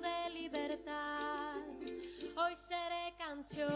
de libertad. Hoy seré canción,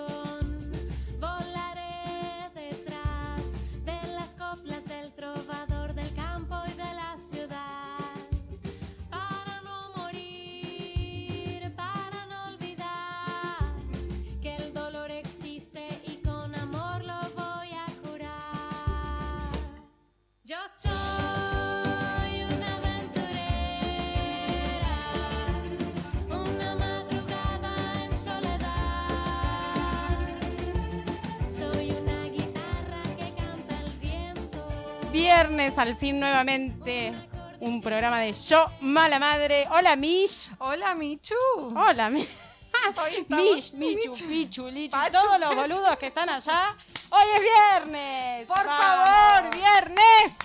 Viernes, al fin nuevamente, un programa de Yo, Mala Madre. Hola, Mish. Hola, Michu. Hola, Mish. Mish, Michu, Michu. Pichu, Lichu, Pachu. todos los boludos que están allá. Hoy es viernes. Por Vamos. favor, viernes.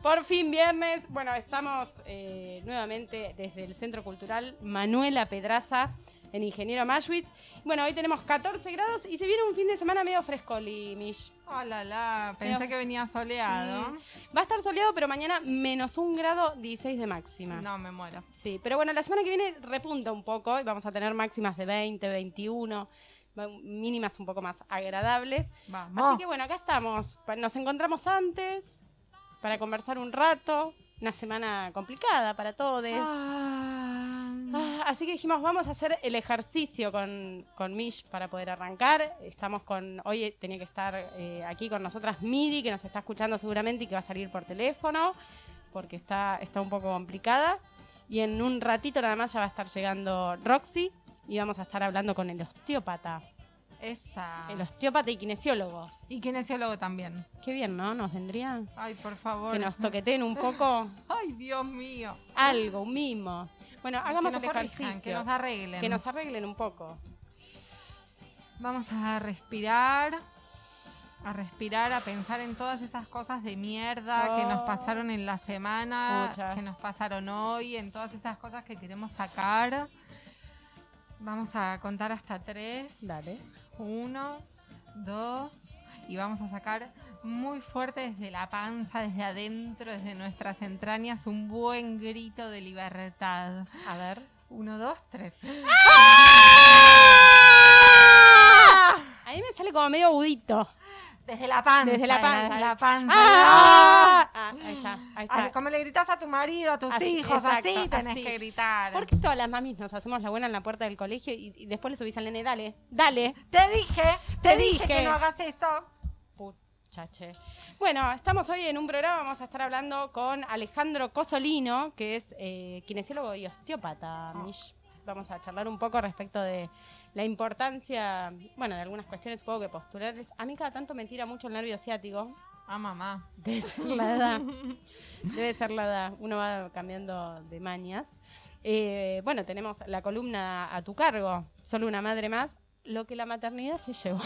Por fin viernes. Bueno, estamos eh, nuevamente desde el Centro Cultural Manuela Pedraza en Ingeniero Mashwitz. Bueno, hoy tenemos 14 grados y se viene un fin de semana medio frescoli, Mish. Hola, la. Pensé Pero- que venía soleado. Va a estar soleado, pero mañana menos un grado, 16 de máxima. No, me muero. Sí, pero bueno, la semana que viene repunta un poco y vamos a tener máximas de 20, 21, va- mínimas un poco más agradables. Vamos. Así que bueno, acá estamos. Nos encontramos antes para conversar un rato. Una semana complicada para todos. Ah, Ah, Así que dijimos, vamos a hacer el ejercicio con, con Mish para poder arrancar. Estamos con, hoy tenía que estar eh, aquí con nosotras Miri, que nos está escuchando seguramente y que va a salir por teléfono, porque está, está un poco complicada. Y en un ratito nada más ya va a estar llegando Roxy y vamos a estar hablando con el osteópata. Esa. El osteópata y kinesiólogo. Y kinesiólogo también. Qué bien, ¿no? Nos vendría Ay, por favor. que nos toqueteen un poco Ay, Dios mío. algo, un mimo. Bueno, hagamos que el nos corrijan, ejercicio. que nos arreglen. que nos arreglen un poco. Vamos a respirar. A respirar, a pensar en todas esas cosas de mierda que nos Oh. pasaron en la semana, Muchas. que nos pasaron hoy, en todas esas cosas que queremos sacar. Vamos a contar hasta tres. Dale. Uno, dos. Y vamos a sacar muy fuerte desde la panza, desde adentro, desde nuestras entrañas, un buen grito de libertad. A ver. Uno, dos, tres. A mí me sale como medio agudito. Desde la panza. Desde la panza. Desde la panza. ¡Ah! Ahí está. Como le gritas a tu marido, a tus Así, hijos, así tenés así. que gritar. ¿Por qué todas las mamis nos hacemos la buena en la puerta del colegio y, y después le subís al nene? Dale, dale. Te dije, te, Te dije, dije. que no hagas eso. Puchache. Bueno, estamos hoy en un programa, vamos a estar hablando con Alejandro Cosolino, que es eh, kinesiólogo y osteópata. Vamos a charlar un poco respecto de la importancia, bueno, de algunas cuestiones supongo que posturales. A mí cada tanto me tira mucho el nervio ciático. Ah, mamá. Debe ser la edad. Debe ser la edad. Uno va cambiando de mañas. Eh, bueno, tenemos la columna a tu cargo. Solo una madre más. Lo que la maternidad se llevó.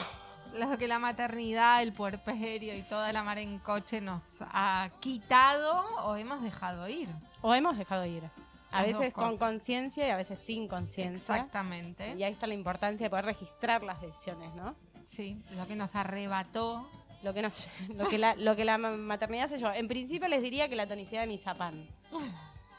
Lo que la maternidad, el puerperio y toda la mar en coche nos ha quitado o hemos dejado ir. O hemos dejado ir. A Las veces con conciencia y a veces sin conciencia. Exactamente. Y ahí está la importancia de poder registrar las decisiones, ¿no? Sí, lo que nos arrebató. Lo que, nos, lo que, la, lo que la ma- maternidad se llevó. En principio les diría que la tonicidad de mi zapán.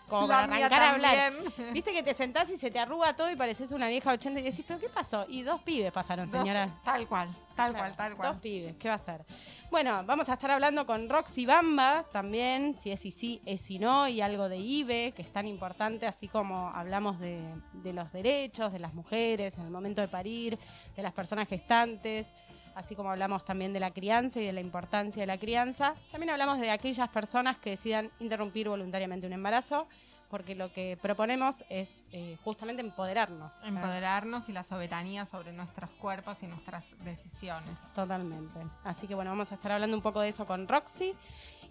Como La para arrancar a hablar. Viste que te sentás y se te arruga todo y pareces una vieja 80 y decís, ¿pero qué pasó? Y dos pibes pasaron, Dos- señora. tal cual, tal Claro, cual, tal Dos cual. pibes, ¿qué va a hacer? Bueno, vamos a estar hablando con Roxy Bamba también, si es y sí, es y no, y algo de IBE, que es tan importante, así como hablamos de, de los derechos de las mujeres en el momento de parir, de las personas gestantes, así como hablamos también de la crianza y de la importancia de la crianza. También hablamos de aquellas personas que decidan interrumpir voluntariamente un embarazo, porque lo que proponemos es eh, justamente empoderarnos. ¿no? Empoderarnos y la soberanía sobre nuestros cuerpos y nuestras decisiones. Totalmente. Así que bueno, vamos a estar hablando un poco de eso con Roxy.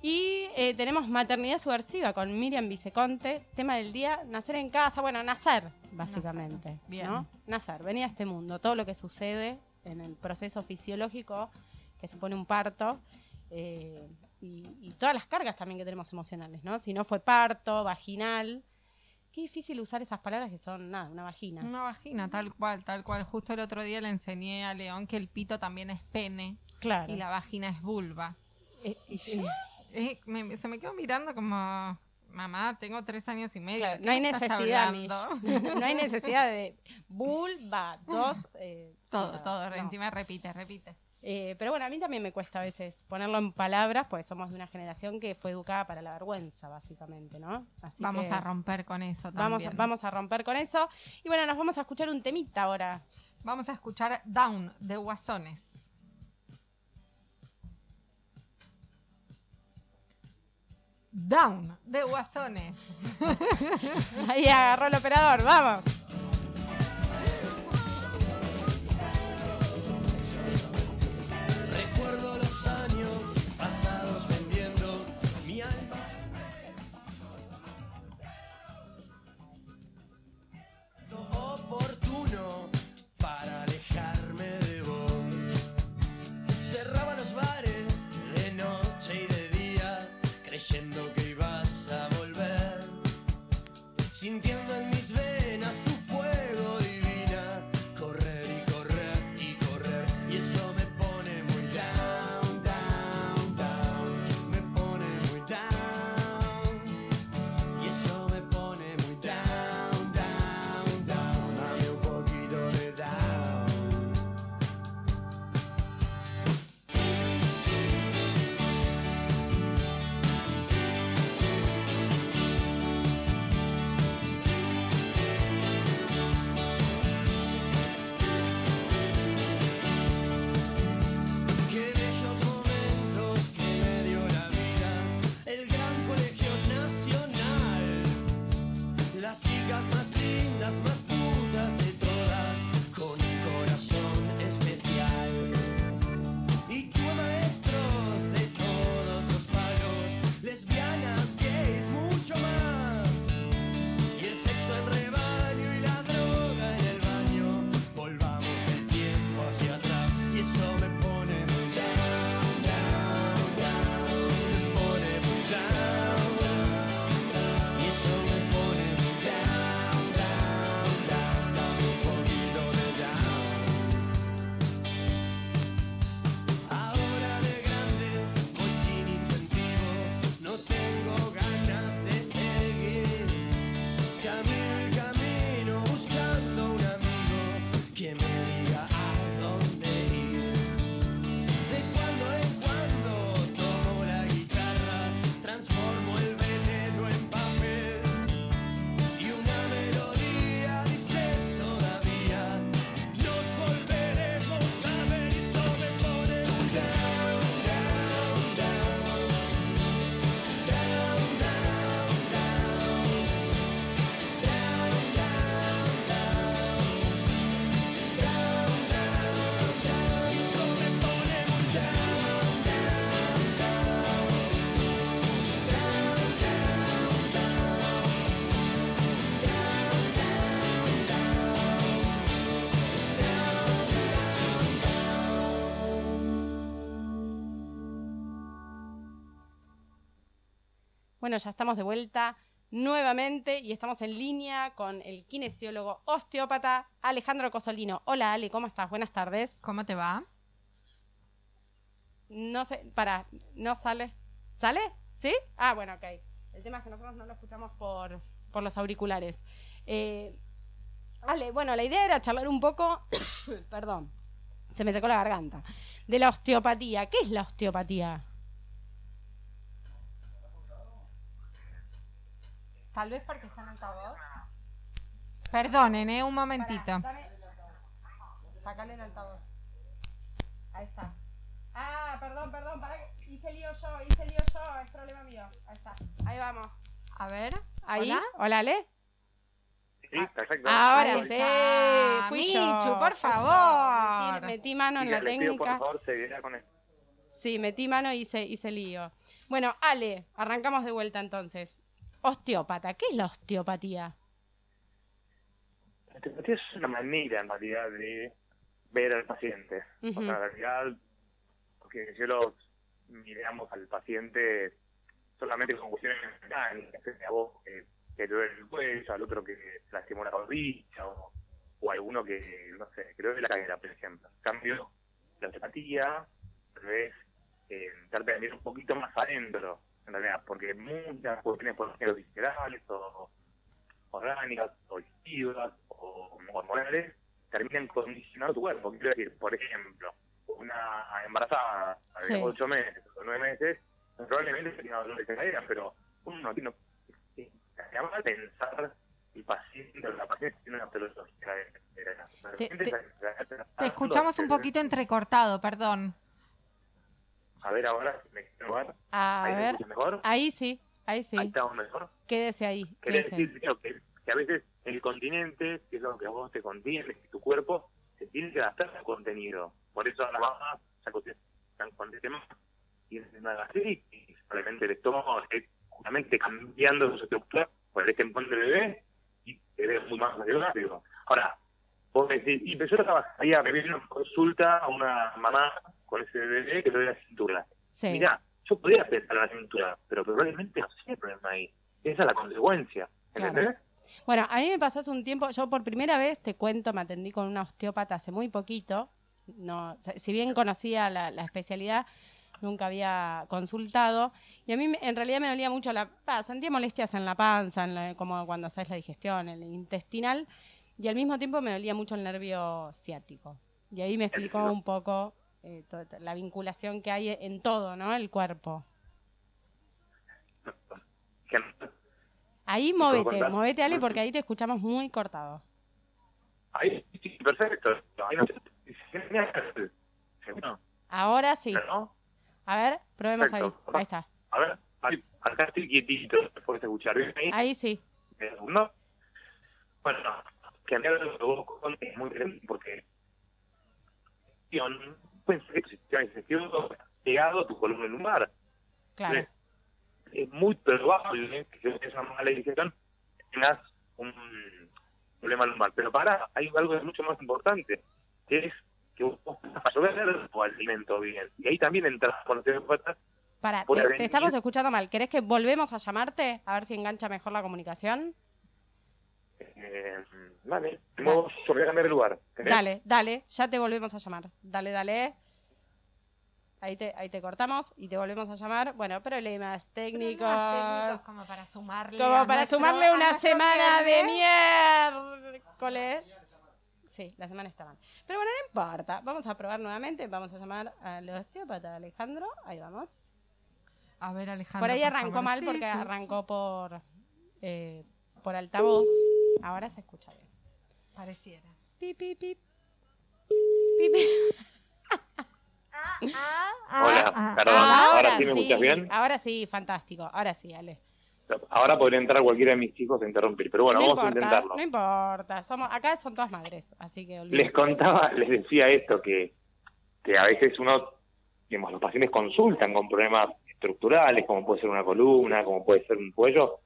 Y eh, tenemos maternidad subversiva con Miriam Viceconte. Tema del día, nacer en casa. Bueno, nacer, básicamente. Nacer. Bien. ¿no? Nacer, venir a este mundo. Todo lo que sucede en el proceso fisiológico que supone un parto. eh, y, y todas las cargas también que tenemos emocionales, ¿no? Si no fue parto, vaginal, Qué difícil usar esas palabras que son, nada, una vagina. Una vagina, tal cual, tal cual. Justo el otro día le enseñé a León que el pito también es pene Claro. y la vagina es vulva. Eh, eh, Eh, me- se me quedó mirando como, mamá, tengo tres años y medio. claro, ¿de qué no hay necesidad, Mish. hablando?" No hay necesidad de vulva, dos. eh, Todo, no, todo, no. encima repite, repite. Eh, pero bueno, a mí también me cuesta a veces ponerlo en palabras, porque somos de una generación que fue educada para la vergüenza, básicamente, ¿no? Así Vamos que a romper con eso vamos, también. vamos a romper con eso. Y bueno, nos vamos a escuchar un temita ahora. Vamos a escuchar Down de Guasones. Down de Guasones. Ahí agarró el operador, vamos. Bueno, ya estamos de vuelta nuevamente y estamos en línea con el kinesiólogo osteópata Alejandro Cosolino. Hola Ale, ¿cómo estás? Buenas tardes. ¿Cómo te va? No sé, para, no sale. ¿Sale? ¿Sí? Ah, bueno, ok. El tema es que nosotros no lo escuchamos por, por los auriculares. Eh, Ale, bueno, la idea era charlar un poco, perdón, se me secó la garganta, de la osteopatía. ¿Qué es la osteopatía? Tal vez porque está en altavoz. Perdonen, ¿eh? Un momentito. Dame- Sácale el altavoz. Ahí está. Ah, perdón, perdón, para hice lío yo, hice lío yo, es problema mío. Ahí está. Ahí vamos. A ver. Ahí. Hola. Hola, Ale. Sí, perfecto. Ahora Ahí sí, fui Michu, yo. por favor. Metí, metí mano en Y la pido, técnica. por favor, seriedad con esto. Sí, metí mano y hice, hice lío. Bueno, Ale, arrancamos de vuelta entonces. Osteópata, ¿qué es la osteopatía? La osteopatía es una manera, en realidad, de ver al paciente. O sea, en realidad, porque si lo miramos al paciente solamente con cuestiones mecánicas, a vos que que le duele el cuello, al otro que lastimó la rodilla, o, o alguno que, no sé, que le duele la cadera, por ejemplo. En cambio, la osteopatía, tal vez, eh, mirar un poquito más adentro, en realidad, porque muchas cuestiones, por ejemplo, viscerales o orgánicas, o digestivas, o hormonales, terminan condicionando tu cuerpo. Quiero decir, por ejemplo, una embarazada de Sí. 8 meses o 9 meses, probablemente tenga dolores de cadera, pero uno no tiene que pensar el paciente o la paciente tiene una pelota de cadera. De Te- te- escuchamos un poquito entrecortado, perdón. A ver ahora, me ver. A Ahí ver, mejor. ahí sí, ahí sí. Ahí estamos mejor. Quédese ahí, quédese. decir que, que a veces el continente, que es lo que a vos te contiene, que tu cuerpo se tiene que adaptar al contenido. Por eso las mamás se están este más y es una gastritis, probablemente el estómago esté justamente cambiando su estructura por el tiempo del bebé y te ves muy más rápido. Ahora, vos decís, y yo trabajaría, me viene una consulta a una mamá con ese bebé que le duele la cintura. Sí. Mirá, yo podría pensar en la cintura, pero probablemente no sea el problema ahí. Esa es la consecuencia. Claro. ¿Entendés? Bueno, a mí me pasó hace un tiempo, yo por primera vez, te cuento, me atendí con una osteópata hace muy poquito. No, si bien conocía la, la especialidad, nunca había consultado. Y a mí en realidad me dolía mucho la... ah, sentía molestias en la panza, en la- como cuando haces la digestión, el intestinal. Y al mismo tiempo me dolía mucho el nervio ciático. Y ahí me explicó un poco eh, la vinculación que hay en todo, ¿no? El cuerpo. Ahí contar? movete Ale, porque ahí te escuchamos muy cortado. Ahí, sí, perfecto. Ahí no Ahora sí. ¿no? A ver, probemos ahí. Perfecto. Ahí está. A ver, ahí, acá estoy quietito, puedes escuchar bien ahí. Ahí sí. ¿No? Bueno, que a mí lo que vos es muy porque pensé que tu sistema digestivo está pegado a tu columna lumbar. Claro. Es, es muy probable que si tenés una mala digestión tengas un problema lumbar. Pero para, hay algo mucho más importante, que es que vos vas a llover tu alimento bien. Y ahí también entras con los terapeutas. Para, te, te estamos escuchando mal. ¿Querés que volvemos a llamarte? A ver si engancha mejor la comunicación. Eh, vale, de a cambiar de lugar. ¿entendés? Dale, dale, ya te volvemos a llamar. Dale, dale. Ahí te, ahí te cortamos y te volvemos a llamar. Bueno, problemas técnicos. Problemas técnicos como para sumarle. Como para nuestro- sumarle una semana de viernes. miércoles. Sí, la semana está mal. Pero bueno, no importa. Vamos a probar nuevamente. Vamos a llamar al osteópata Alejandro. Ahí vamos. A ver, Alejandro. Por ahí arrancó mal Sí, porque sí, arrancó por, eh, por altavoz. Ahora se escucha bien. Pareciera. Pip, pip, pip. Pip. Hola, ah, perdón, Ah, ahora, sí me escuchas bien. Ahora sí, fantástico. Ahora sí, Ale. Ahora podría entrar cualquiera de mis hijos a interrumpir, pero bueno, no vamos importa, a intentarlo. no importa. Somos, acá son todas madres, así que Les olvídate. contaba, les decía esto, que, que a veces uno, digamos, los pacientes consultan con problemas estructurales, como puede ser una columna, como puede ser un cuello,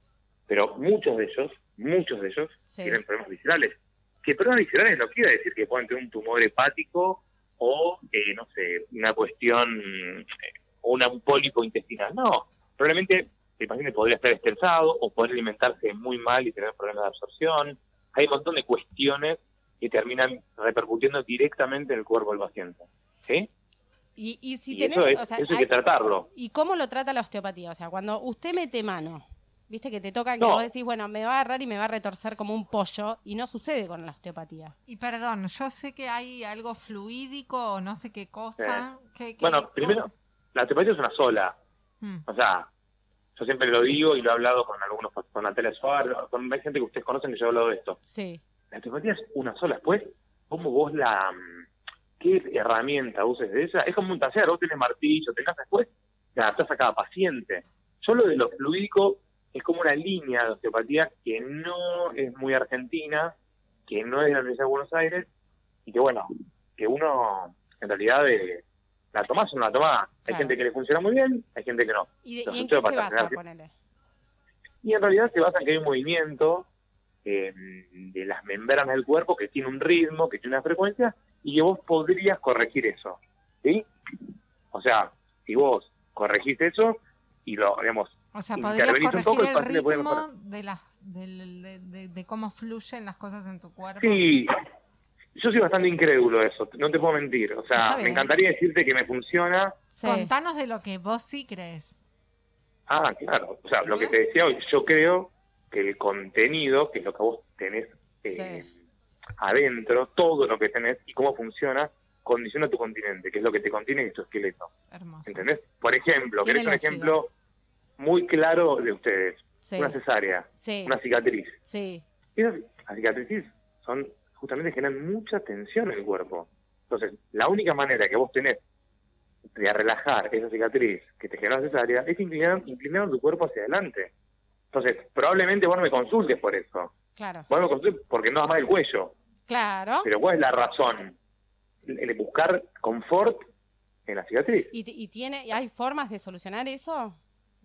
pero muchos de ellos, muchos de ellos Sí. tienen problemas viscerales. Que problemas viscerales no quiere decir que puedan tener un tumor hepático o, eh, no sé, una cuestión, eh, o una- un pólipo intestinal. No, probablemente el paciente podría estar estresado o poder alimentarse muy mal y tener problemas de absorción. Hay un montón de cuestiones que terminan repercutiendo directamente en el cuerpo del paciente. ¿Sí? Y, y si y tenés, eso, es, o sea, eso hay hay- que tratarlo. ¿y cómo lo trata la osteopatía? O sea, cuando usted mete mano, viste que te tocan, que No. vos decís, bueno, me va a agarrar y me va a retorcer como un pollo, y no sucede con la osteopatía. Y perdón, yo sé que hay algo fluídico o no sé qué cosa. que- que- Bueno, primero, la osteopatía es una sola. Mm. O sea, yo siempre lo digo y lo he hablado con algunos, con Natalia Suárez, con hay gente que ustedes conocen que yo he hablado de esto. Sí, La osteopatía es una sola. Después, ¿cómo vos la... mm, qué herramienta uses de esa? Es como un taller, vos tenés martillo, tenés después, te adaptás a cada paciente. Yo lo de lo fluídico es como una línea de osteopatía que no es muy argentina, que no es de la Universidad de Buenos Aires, y que bueno, que uno en realidad eh, la tomás o no la tomás. Hay Claro. gente que le funciona muy bien, hay gente que no. ¿y, de- y en qué se basa? y en realidad se basa en que hay un movimiento eh, de las membranas del cuerpo que tiene un ritmo, que tiene una frecuencia, y que vos podrías corregir eso. ¿Sí? O sea, si vos corregís eso y lo, digamos, O sea, podrías intervenís un corregir poco, el ritmo de, las, del- de, de- de cómo fluyen las cosas en tu cuerpo. Sí, yo soy bastante incrédulo de eso, no te puedo mentir. O sea, me encantaría decirte que me funciona. Sí. Contanos de lo que vos sí crees. Ah, claro. O sea, lo que te decía hoy, yo creo que el contenido, que es lo que vos tenés eh, Sí. adentro, todo lo que tenés y cómo funciona, condiciona tu continente, que es lo que te contiene y tu esqueleto. Hermoso. ¿Entendés? Por ejemplo, querés un ejemplo muy claro de ustedes. Sí. Una cesárea, Sí. una cicatriz. Sí. Esas las cicatrices son justamente generan mucha tensión en el cuerpo. Entonces, la única manera que vos tenés de relajar esa cicatriz que te genera la cesárea es inclinar, inclinar tu cuerpo hacia adelante. Entonces, probablemente vos no me consultes por eso. Claro. Vos no me consultes porque no más el cuello. Claro. Pero ¿cuál es la razón? El, buscar confort en la cicatriz. ¿Y, y tiene, y hay formas de solucionar eso?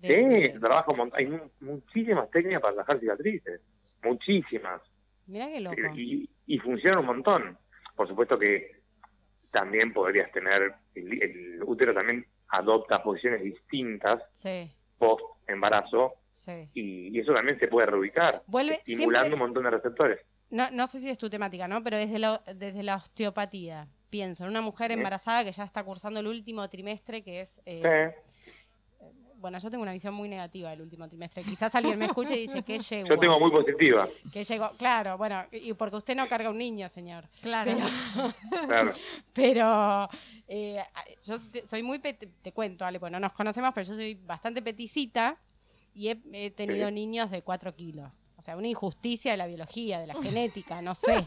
De- Sí, de- se trabaja un mon- hay mu- muchísimas técnicas para relajar cicatrices. Muchísimas. Mirá qué loco. y, y funciona un montón. Por supuesto que también podrías tener, el, el útero también adopta posiciones distintas Sí, post embarazo sí. y, y eso también se puede reubicar, Vuelve estimulando siempre- un montón de receptores. No, no sé si es tu temática, ¿no? Pero desde la, desde la osteopatía. Pienso en una mujer Sí. embarazada que ya está cursando el último trimestre, que es... eh, Eh, Bueno, yo tengo una visión muy negativa del último trimestre. Quizás alguien me escuche y dice que llegó. yo tengo muy positiva, Que llegó. Claro, bueno, y porque usted no carga un niño, señor. Claro. claro. Pero eh, yo te- soy muy, pet- te cuento, Ale, bueno, no nos conocemos, pero yo soy bastante peticita y he, he tenido Sí. niños de 4 kilos. O sea, una injusticia de la biología, de la genética, no sé.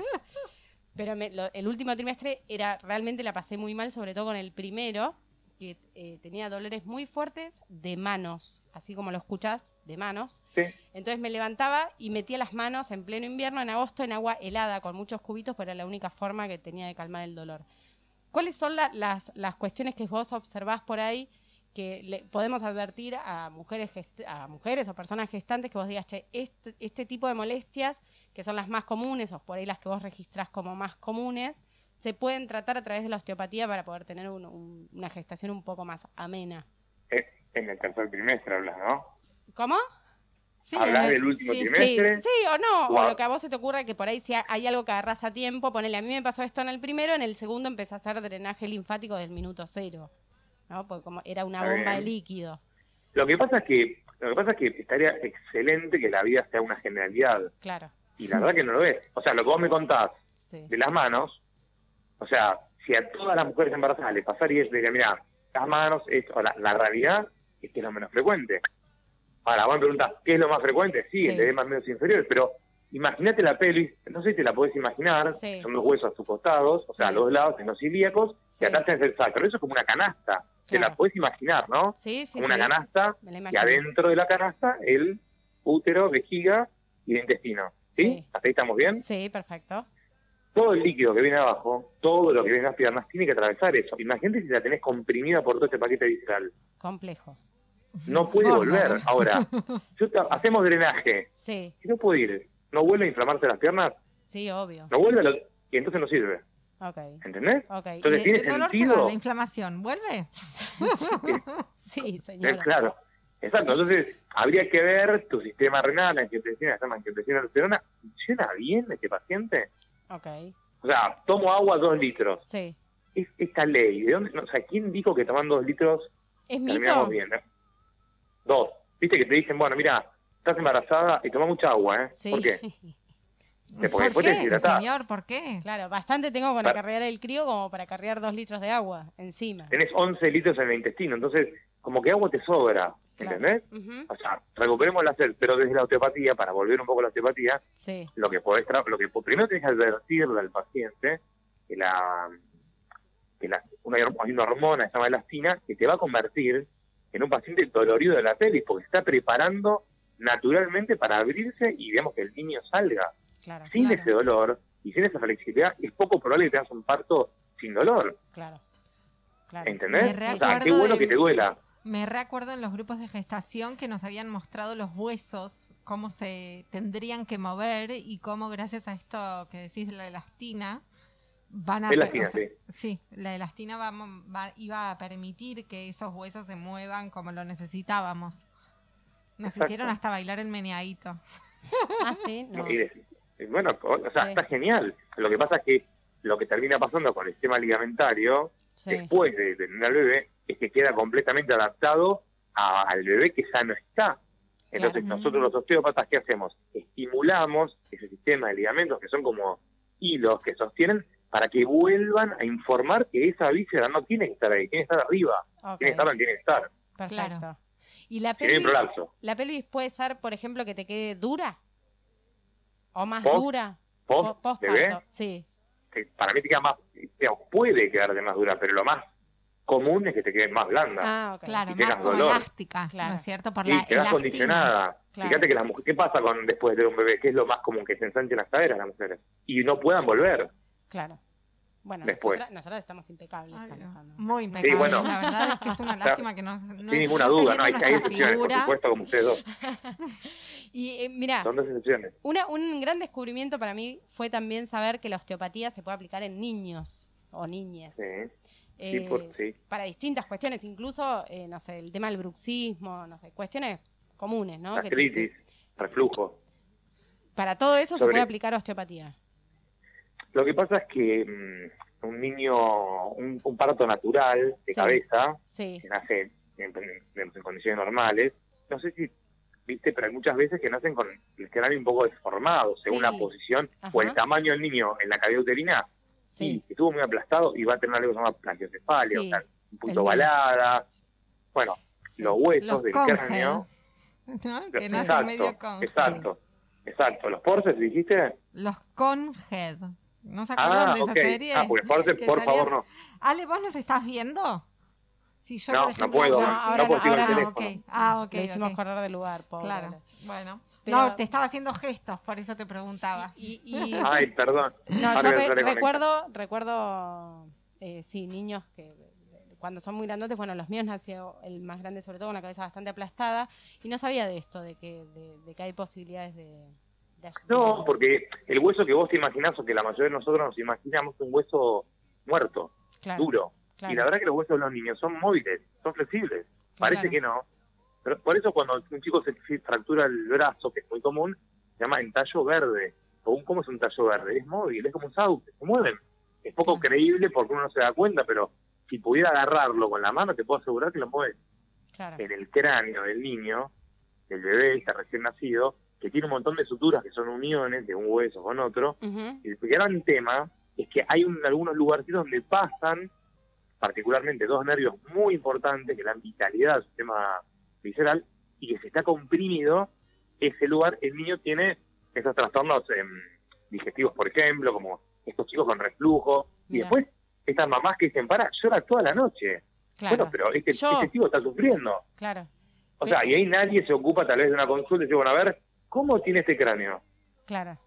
Pero me- lo- el último trimestre era realmente la pasé muy mal, sobre todo con el primero, que eh, tenía dolores muy fuertes de manos, así como lo escuchas, de manos. Sí. Entonces me levantaba y metía las manos en pleno invierno, en agosto, en agua helada, con muchos cubitos, pero era la única forma que tenía de calmar el dolor. ¿Cuáles son la- las, las cuestiones que vos observás por ahí que le podemos advertir a mujeres, a mujeres o personas gestantes que vos digas, che, este, este tipo de molestias, que son las más comunes, o por ahí las que vos registrás como más comunes, se pueden tratar a través de la osteopatía para poder tener un- un- una gestación un poco más amena? En el tercer trimestre hablas, ¿no? ¿Cómo? Sí, Hablas del último sí. Sí, trimestre. sí o no, o lo que a vos se te ocurra que por ahí si ha- hay algo que agarras a tiempo, ponele, a mí me pasó esto en el primero, en el segundo empecé a hacer drenaje linfático del minuto cero, ¿no? Porque como era una bomba de líquido, Lo que pasa es que lo que pasa es que estaría excelente que la vida sea una generalidad claro, y la verdad que no lo es. O sea, lo que vos me contás sí, de las manos, o sea, si a todas las mujeres embarazadas le pasaría eso, diría, mira, las manos, esto, la, la realidad es que es lo menos frecuente. Ahora, vos me preguntás, ¿qué es lo más frecuente? Sí, Sí. el de más medios inferiores, pero imagínate la pelvis, no sé si te la podés imaginar, Sí. son dos huesos a sus costados, o sea, a los lados, en los ilíacos, y acá tenés el sacro. Eso es como una canasta, te Claro. la podés imaginar, ¿no? sí, sí, como una canasta, y adentro de la canasta, el útero, vejiga y el intestino. ¿Sí? Sí. ¿Hasta ahí estamos bien? Sí, perfecto. Todo el líquido que viene abajo, todo lo que viene en las piernas, tiene que atravesar eso. Imagínate si la tenés comprimida por todo este paquete visceral. Complejo. No puede volver. Ahora, yo hacemos drenaje. Sí, Si no puede ir, no vuelve a inflamarse las piernas, sí, obvio. no vuelve a lo- y entonces no sirve. Ok, ¿Entendés? ok. Y Entonces tiene El dolor se sentido. va, la inflamación, ¿vuelve? Sí, Es señora. claro. Exacto. Entonces, habría que ver tu sistema renal, la angiotensina, la angiotensina aldosterona, ¿funciona bien este paciente? Ok, O sea, tomo agua dos litros. sí. Es esta ley. ¿De dónde? o sea, ¿quién dijo que tomando dos litros ¿Es terminamos mito? bien. ¿eh? Dos. Viste que te dicen, bueno, mira, estás embarazada y toma mucha agua, ¿eh? Sí. ¿Por qué? Porque ¿Por después qué, señor? ¿Por qué? Claro, bastante tengo con Para- acarrear el crío como para acarrear dos litros de agua encima. Tenés 11 litros en el intestino, entonces como que agua te sobra, Claro. ¿entendés? O sea, recuperemos la sed, pero desde la osteopatía, para volver un poco a la osteopatía, Sí, lo que podés tra- lo que primero tenés que advertirle al paciente que la que la, una, hay una hormona llama elastina que te va a convertir en un paciente dolorido de la pelvis porque se está preparando naturalmente para abrirse y digamos que el niño salga. claro, sin Claro. ese dolor y sin esa flexibilidad, es poco probable que tengas un parto sin dolor. claro. claro. ¿Entendés? O sea, qué bueno de- que te duela. Me recuerdo en los grupos de gestación que nos habían mostrado los huesos, cómo se tendrían que mover y cómo gracias a esto que decís de la elastina van a Elastina, o sea, sí. sí, la elastina va, va- iba a permitir que esos huesos se muevan como lo necesitábamos. Nos Exacto. hicieron hasta bailar el meneadito. Ah, sí, no. Bueno, o sea, Sí. está genial. Lo que pasa es que lo que termina pasando con el sistema ligamentario, Sí. después de de tener al bebé, es que queda completamente adaptado a- al bebé que ya no está. Entonces Claro. nosotros los osteópatas, ¿qué hacemos? Estimulamos ese sistema de ligamentos que son como hilos que sostienen para que vuelvan a informar que esa víscera no tiene que estar ahí, tiene que estar arriba, tiene que estar donde tiene que estar. perfecto. Claro. ¿Y la pelvis, la pelvis puede ser, por ejemplo, que te quede dura? ¿O más Post- dura? Post, Po- bebé, postparto, Sí. que para mí te queda más, puede quedarte más dura, pero lo más común es que te quede más blanda. Ah, ok. Claro, Y más como dolor. elástica, Claro. ¿no es cierto? Por Sí, la quedas condicionada. Claro. Fíjate que las mujeres, ¿qué pasa con después de tener un bebé? Que es lo más común que se ensanchen las caderas las mujeres y no puedan volver. Claro. Bueno, Después. nosotras, nosotras estamos impecables. Ay, Alejandro. Muy impecable. bueno. La verdad es que es una lástima que no, no Sin ninguna no duda, no hay, hay excepciones, por supuesto, como ustedes dos. Y eh, mira, Son dos excepciones. una, un gran descubrimiento para mí fue también saber que la osteopatía se puede aplicar en niños o niñas. Sí, Eh, sí, por- sí. Para distintas cuestiones, incluso, eh, no sé, el tema del bruxismo, no sé, cuestiones comunes, ¿no? Que- Gastritis, reflujo. para todo eso se puede aplicar osteopatía. Lo que pasa es que mm, un niño, un, un parto natural de Sí. cabeza, que nace en, en- en condiciones normales, no sé si viste, pero hay muchas veces que nacen con el cráneo un poco deformado, según la posición Ajá. o el tamaño del niño en la cavidad uterina, sí. y estuvo muy aplastado y va a tener algo que se llama plagiocefalia, Sí, o sea, un el punto mío. balada. Bueno, Sí. los huesos Los del congel, cráneo. ¿no? Que nacen medio con... exacto, exacto. ¿Los porces dijiste? Los conhead. ¿No se acuerdan Ah, de esa ok. serie? Ah, porque porces, por salían- favor, no. Ale, ¿vos nos estás viendo? Si yo, No, por no ejemplo, puedo, no, no ahora puedo, no, con ahora el no, teléfono. ok. Ah, ok, Le hicimos ok. correr de lugar, pobre. Claro, bueno. Pero- No, te estaba haciendo gestos, por eso te preguntaba. Y, y- Ay, perdón. no, yo re- recuerdo, recuerdo, eh, sí, niños que cuando son muy grandotes, bueno, los míos nació el más grande sobre todo con la cabeza bastante aplastada y no sabía de esto, de que, de, de que hay posibilidades de, de ayuda. No, porque el hueso que vos te imaginás o que la mayoría de nosotros nos imaginamos es un hueso muerto, Claro, duro. claro. Y la verdad que los huesos de los niños son móviles, son flexibles. Parece Claro. que no. Pero por eso cuando un chico se se fractura el brazo, que es muy común, se llama entallo verde. O un, ¿Cómo es un tallo verde? Es móvil, es como un sauce, se mueven. Es poco creíble porque uno no se da cuenta, pero si pudiera agarrarlo con la mano, te puedo asegurar que lo mueve. claro. En el cráneo del niño, del bebé, está recién nacido, que tiene un montón de suturas que son uniones de un hueso con otro, Ujú, el gran tema es que hay un- algunos lugarcitos donde pasan, particularmente dos nervios muy importantes, que dan vitalidad al sistema visceral, y que si está comprimido ese lugar, el niño tiene esos trastornos em, digestivos, por ejemplo, como estos chicos con reflujo, y después estas mamás que dicen, para, llora toda la noche. Claro, Bueno, pero este, Yo- este chico está sufriendo. claro, O sea, y ahí nadie se ocupa tal vez de una consulta y dice, bueno, a ver, ¿cómo tiene este cráneo? claro.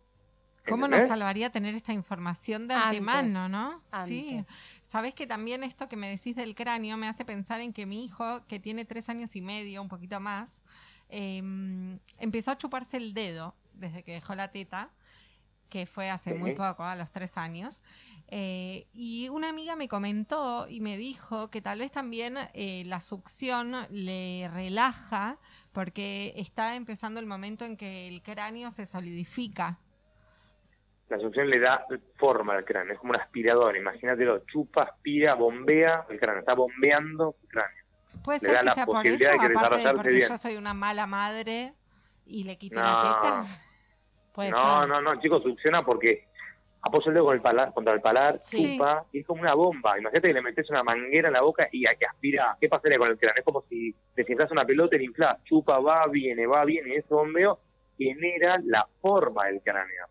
¿Cómo nos salvaría tener esta información de Antes, antemano, no? Sí. Sabes que también esto que me decís del cráneo me hace pensar en que mi hijo, que tiene tres años y medio, un poquito más, eh, empezó a chuparse el dedo desde que dejó la teta, que fue hace muy poco, a los tres años. Eh, y una amiga me comentó y me dijo que tal vez también eh, la succión le relaja porque está empezando el momento en que el cráneo se solidifica. La succión le da forma al cráneo, es como un aspirador, imagínatelo, chupa, aspira, bombea el cráneo, está bombeando el cráneo. Puede Le ser da que la sea por eso, posibilidad de que aparte de porque bien. yo soy una mala madre y le quito No. la teta. Puede no, ser. no, no, chicos, succiona porque apoya el dedo con el palar, contra el palar, Sí. chupa, y es como una bomba. Imagínate que le metes una manguera en la boca y hay que aspira. ¿Qué pasaría con el cráneo? Es como si desinflas una pelota y la inflas, chupa, va, viene, va, viene, y ese bombeo genera la forma del cráneo.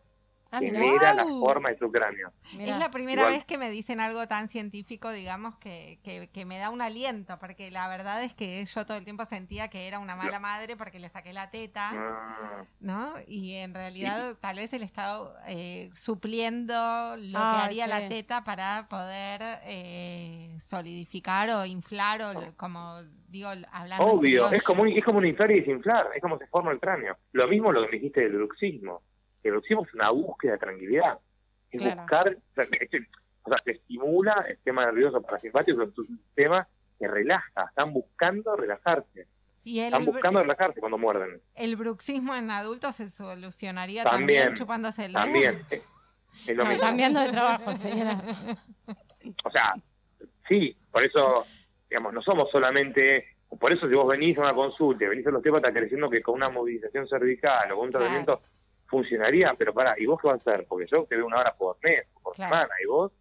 Ah, genera la forma de su cráneo. Es la primera Igual. vez que me dicen algo tan científico, digamos, que, que, que me da un aliento, porque la verdad es que yo todo el tiempo sentía que era una mala madre porque le saqué la teta, Ah, ¿no? Y en realidad tal vez él estaba eh, supliendo lo Ah, que haría sí. la teta para poder eh, solidificar o inflar o como digo, hablando Obvio, es como, un- es como un inflar y desinflar, es como se forma el cráneo. Lo mismo lo que me dijiste del bruxismo. Bruxismo es una búsqueda de tranquilidad. Es Claro. buscar, o sea, o sea, te estimula el sistema nervioso parasimpático, es un sistema que relaja, están buscando relajarse. Y el, Están buscando relajarse cuando muerden. el bruxismo en adultos se solucionaría También, también, chupándose el dedo. También. Es lo No, mismo. cambiando de trabajo, señora. O sea, sí, por eso, digamos, no somos solamente. Por eso, si vos venís a una consulta, y venís a los temas, está creciendo que con una movilización cervical o con un Claro. tratamiento funcionaría, pero pará, ¿y vos qué vas a hacer? Porque yo te veo una hora por mes, por Claro. semana, y vos,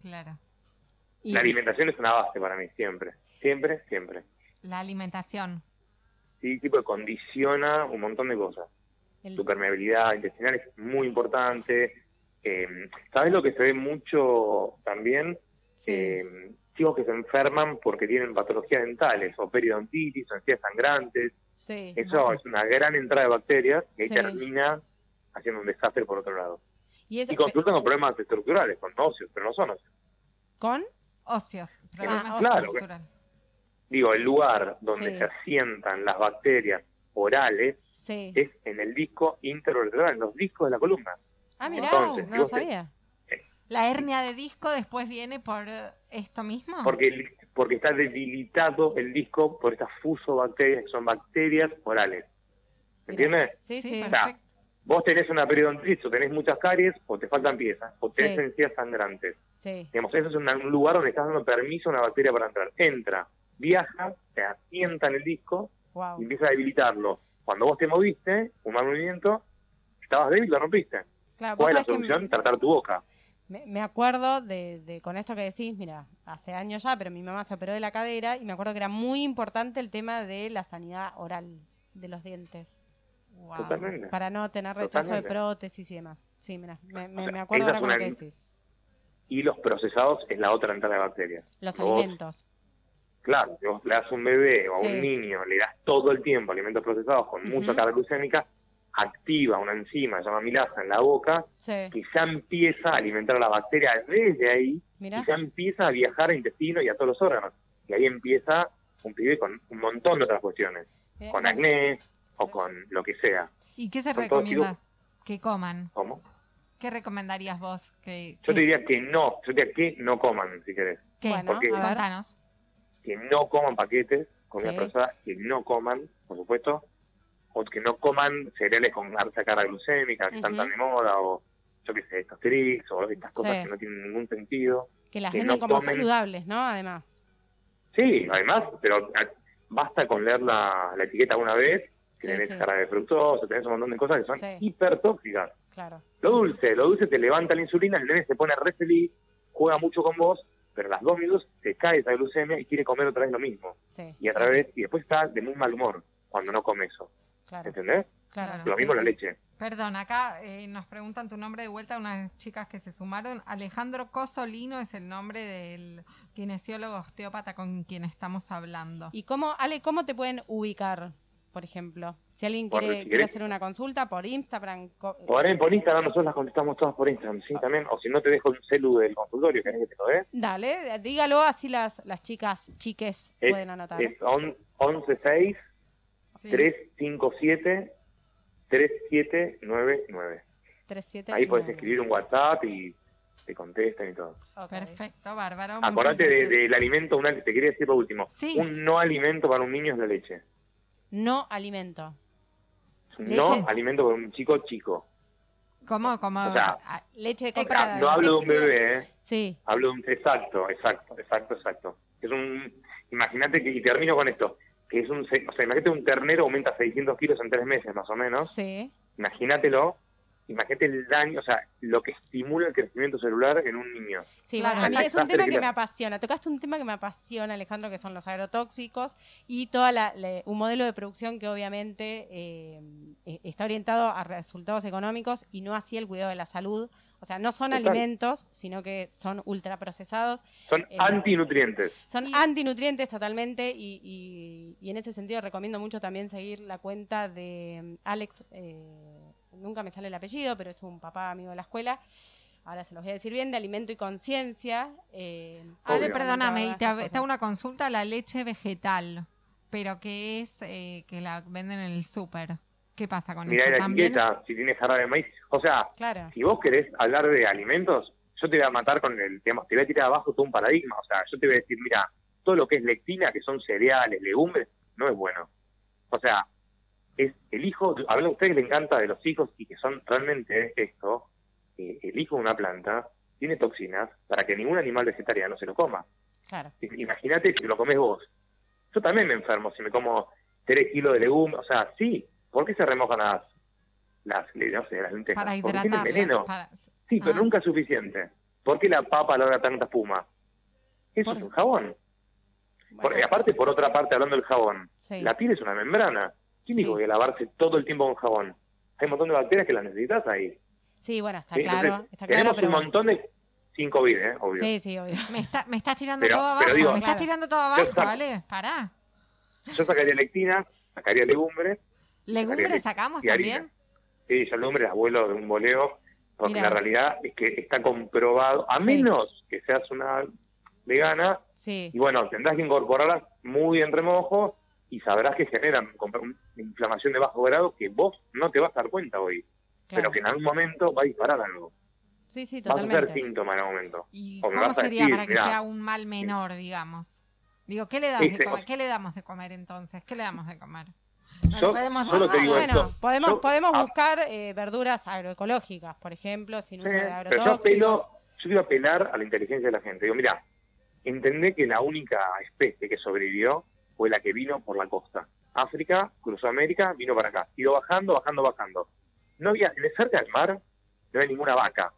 Claro. Y- la alimentación es una base para mí, siempre. Siempre, siempre. La alimentación. Sí, tipo que condiciona un montón de cosas. el- Tu permeabilidad intestinal es muy importante. Eh, ¿Sabes lo que se ve mucho también? sí. eh, chicos que se enferman porque tienen patologías dentales o periodontitis o encías sangrantes. sí. Eso es una gran entrada de bacterias que ahí Sí. termina haciendo un desastre por otro lado. Y eso, Y consultan con problemas estructurales, con óseos, pero no son óseos. ¿Con? Óseos. Problemas Ah, claro. estructurales. Digo, el lugar donde Sí. se asientan las bacterias orales Sí. es en el disco intervertebral, en los discos de la columna. Ah, mirá, Entonces, no lo te- sabía. La hernia de disco después viene por eh, esto mismo. Porque, el- porque está debilitado el disco por estas fusobacterias, que son bacterias orales. ¿Me entiendes? Sí, sí. perfecto. Vos tenés una periodontitis o tenés muchas caries o te faltan piezas o tenés Sí. encías sangrantes. Sí. Digamos, eso es un lugar donde estás dando permiso a una bacteria para entrar. Entra, viaja, se asienta en el disco Wow. y empieza a debilitarlo. Cuando vos te moviste, un mal movimiento, estabas débil, lo rompiste. Claro, ¿Cuál es la solución? Tratar tu boca. me, me acuerdo de, de- con esto que decís, mira, hace años ya, pero mi mamá se operó de la cadera y me acuerdo que era muy importante el tema de la sanidad oral de los dientes. Wow. Totalmente. Para no tener rechazo Totalmente. de prótesis y demás. Sí, mira, me, me- sea, me acuerdo ahora con lo que decís. Y los procesados es la otra entrada de bacterias. Los Vos- alimentos. Claro, si vos le das a un bebé o a Sí. un niño, le das todo el tiempo alimentos procesados con mucha carga glucémica, activa una enzima se llama milasa en la boca Sí, que ya empieza a alimentar a la bacteria desde ahí y ya empieza a viajar al intestino y a todos los órganos. Y ahí empieza un pibe con un montón de otras cuestiones, con acné o con lo que sea. ¿Y qué se recomienda? Que coman. ¿Cómo? ¿Qué recomendarías vos? Que, Yo que- te diría que no, yo te diría que no coman, si querés. ¿Qué? Bueno, porque-. Contanos. Que no coman paquetes, comida Sí. procesada, que no coman, por supuesto, o que no coman cereales con alta carga glucémica, que están tan de moda, o yo qué sé, estos tricks, o estas cosas Sí. que no tienen ningún sentido. Que las venden no como comen. saludables, ¿no? Además. Sí, además, pero basta con leer la, la etiqueta una vez, tenés sí. jarabe de fructosa, tenés un montón de cosas que son Sí. hipertóxicas. Claro. Lo dulce, lo dulce te levanta la insulina, el nene se pone re feliz, juega mucho con vos, pero a las dos minutos se cae esa glucemia y quiere comer otra vez lo mismo. Sí. Y a través, y después está de muy mal humor cuando no come eso. Claro. ¿Entendés? Claro. Lo Sí, mismo la sí. leche. Perdón, acá eh, nos preguntan tu nombre de vuelta unas chicas que se sumaron. Alejandro Cosolino es el nombre del kinesiólogo osteópata con quien estamos hablando. ¿Y cómo, Ale, cómo te pueden ubicar, por ejemplo? Si alguien Por- quiere, si quiere hacer una consulta por Instagram. co- Por, por Instagram nosotros las contestamos todas por Instagram, sí, también. O si no te dejo el celu del consultorio, ¿querés que te lo dé? Dale, dígalo, así las, las chicas, chiques, Es, pueden anotar. es on- 116 Sí. 357 3799. 37, Ahí podés nueve. escribir un WhatsApp y te contestan y todo. Perfecto, bárbaro. Acordate de- del alimento, una, te quería decir por último. Sí. Un no alimento para un niño es la leche. No alimento. Leche. no alimento para un chico chico. ¿Cómo? ¿Cómo? O sea, Ah, Leche de comprada. no hablo de un bebé, ¿eh? Sí, hablo de un... Exacto, exacto, exacto, exacto. Es un... Imagínate que, y termino con esto, que es un... O sea, imagínate un ternero aumenta 600 kilos en tres meses más o menos. sí. Imagínatelo, imagínate el daño, o sea, lo que estimula el crecimiento celular en un niño. Sí, Claro, a mí es un tema que me apasiona. Tocaste un tema que me apasiona, Alejandro, que son los agrotóxicos y toda la, la- un modelo de producción que obviamente eh, eh, está orientado a resultados económicos y no así el cuidado de la salud. O sea, no son Total. alimentos, sino que son ultraprocesados. Son Eh, antinutrientes. Son antinutrientes totalmente y, y- y en ese sentido recomiendo mucho también seguir la cuenta de mm, Alex, eh, nunca me sale el apellido, pero es un papá amigo de la escuela. Ahora se los voy a decir bien, de alimento y conciencia. eh, Ale, perdóname, y te, hago una consulta. La leche vegetal, pero que es eh, que la venden en el súper. ¿Qué pasa con Mirá eso? la ¿También? etiqueta, si tiene jarabe de maíz. O sea, Claro, si vos querés hablar de alimentos, yo te voy a matar con el, digamos, te voy a tirar abajo todo un paradigma. O sea, yo te voy a decir, mira, todo lo que es lectina, que son cereales, legumbres, no es bueno. O sea, es el hijo, habla a ustedes que le encanta de los hijos y que son realmente esto, eh, el hijo de una planta tiene toxinas para que ningún animal vegetariano se lo coma. Claro. Imagínate si lo comes vos. Yo también me enfermo si me como 3 kilos de legumbres. O sea, sí. ¿Por qué se remojan las, las, no sé, las lentejas? Para Porque tienen veneno. para- Sí, pero Ah. nunca es suficiente. ¿Por qué la papa logra tanta espuma? Eso Por- es un jabón. Bueno, aparte, por otra parte, hablando del jabón, Sí. la piel es una membrana. ¿Quién dijo Sí. que lavarse todo el tiempo con jabón? Hay un montón de bacterias que las necesitas ahí. Sí, bueno, está ¿sí? claro, Entonces, está claro, tenemos pero un montón de... Sin COVID, ¿eh? Obvio. Sí, sí, obvio. Me, está, me estás tirando Pero- todo abajo. digo- me estás tirando todo abajo, ¿vale? Pará. Yo sacaría lectina, sacaría legumbres, ¿Legumbres le- sacamos también? Sí, yo legumbres las vuelo de un boleo, porque Mirá. la realidad es que está comprobado, a Sí. menos que seas una vegana, Sí, y bueno, tendrás que incorporarlas muy en remojo y sabrás que generan inflamación de bajo grado que vos no te vas a dar cuenta hoy, claro. pero que en algún momento va a disparar algo. Sí, sí, Vas a ser totalmente. síntoma en algún momento. ¿Y O cómo sería decir, para que mirá, sea un mal menor, digamos? Digo, ¿qué le, das Este, de comer? o- ¿qué le damos de comer entonces? ¿Qué le damos de comer? No Yo podemos. Bueno, esto. podemos, Yo- podemos ah. buscar eh, verduras agroecológicas, por ejemplo, sin uso Sí, de pero yo agrotóxicos. apelo, yo quiero apelar a la inteligencia de la gente. Digo, mira, entendé que la única especie que sobrevivió fue la que vino por la costa. África, cruzó América, vino para acá. Ido bajando, bajando, bajando. No había, cerca del mar, no había ninguna vaca.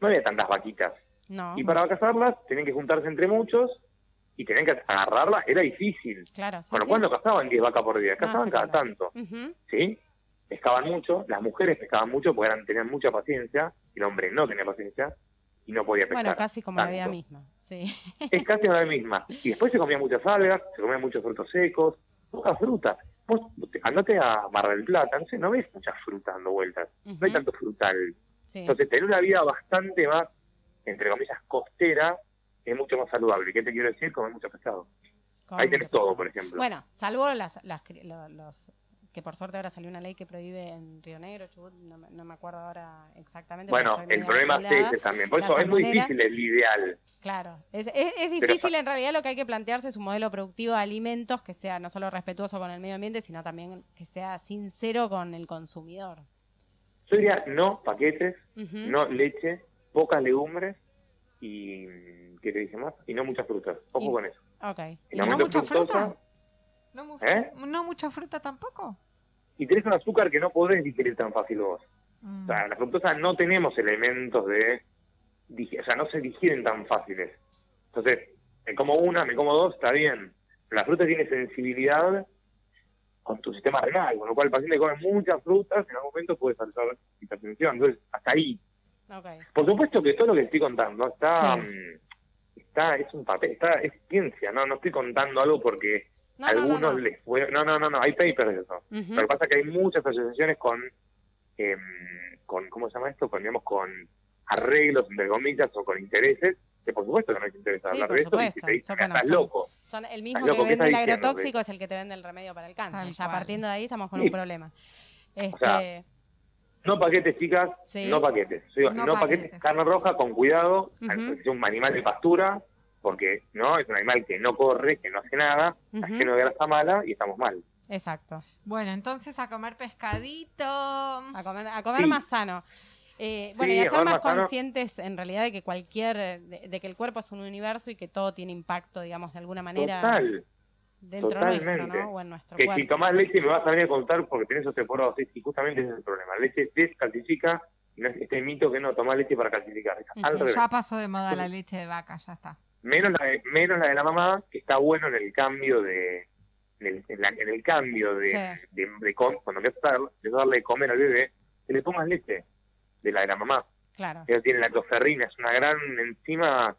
No había tantas vaquitas. No, Y para cazarlas, tenían que juntarse entre muchos y tenían que agarrarlas. Era difícil. claro, sí, Con lo sí. cual no cazaban 10 vacas por día, cazaban cada claro. tanto. Ujú, ¿sí? Pescaban mucho, las mujeres pescaban mucho porque eran, tenían mucha paciencia, el hombre no tenía paciencia y no podía pescar. Bueno, casi como la vida misma, sí. Es casi la misma. Y después se comían muchas algas, se comían muchos frutos secos, poca fruta. Vos te- andate a Mar del Plata, no sé, no ves muchas frutas dando vueltas, no hay tanto frutal. sí. Entonces, tener una vida bastante más, entre comillas, costera, es mucho más saludable. ¿Qué te quiero decir? Comer mucho pescado. Ahí tenés todo, por ejemplo. Bueno, salvo las, los que por suerte ahora salió una ley que prohíbe en Río Negro, Chubut, no, me- no me acuerdo ahora exactamente. Bueno, el problema es ese también. Por eso es muy difícil el ideal. Claro, es, es, es difícil en realidad lo que hay que plantearse es un modelo productivo de alimentos que sea no solo respetuoso con el medio ambiente, sino también que sea sincero con el consumidor. Yo diría no paquetes, no leche, pocas legumbres y ¿qué te dije más? Y no muchas frutas. Ojo Y- con eso. Ok. ¿Y no mucha fructosa, fruta? ¿No, ¿Eh? ¿No mucha fruta tampoco? Y tenés un azúcar que no podés digerir tan fácil vos. Mm. O sea, la fructosa no tenemos elementos de o sea, no se digieren tan fáciles. Entonces, me como una, me como dos, está bien. La fruta tiene sensibilidad con tu sistema renal, con lo cual el paciente come muchas frutas, en algún momento puede saltar hipertensión. Entonces, hasta ahí. Por supuesto que todo lo que estoy contando está, Sí. mm, está es un papel, está es ciencia, no no estoy contando algo porque No, a no, no, algunos no. les fue, no no no no hay papers de eso. Ujú. Lo que pasa es que hay muchas asociaciones con em, con cómo se llama esto, con digamos con arreglos entre comillas o con intereses que por supuesto que no les interesa Sí, hablar por de esto y si supuesto, te dicen eso que no estás son. loco. Son el mismo que ¿qué vende el agrotóxico es el que te vende el remedio para el cáncer. Tal ya cual. partiendo de ahí estamos con Sí. un problema. Este, sea, No paquetes, chicas, Sí. no paquetes. Digo, No no, paquetes. paquetes. carne roja con cuidado, es un animal de pastura, porque no es un animal que no corre, que no hace nada, está Ujú. lleno de grasa mala y estamos mal. exacto. Bueno, entonces a comer pescadito. A comer, a comer Sí. más sano. Eh, bueno, Sí, y a comer más conscientes en realidad de que cualquier, de, de que el cuerpo es un universo y que todo tiene impacto, digamos, de alguna manera Total. dentro totalmente. nuestro, ¿no? O en nuestro Que si tomás leche me vas a venir a contar porque tenés osteoporosis y justamente ese es el problema. La leche descalcifica y no es este mito que no tomás leche para calcificar. Ujú. revés. Ya pasó de moda la leche de vaca, ya está. Menos la, de, menos la de la mamá, que está bueno en el cambio de... En el, en la- en el cambio de, Sí. de, de com- cuando a darle de comer al bebé, que le pongas leche de la de la mamá. Claro. Ella tiene lactoferrina, es una gran enzima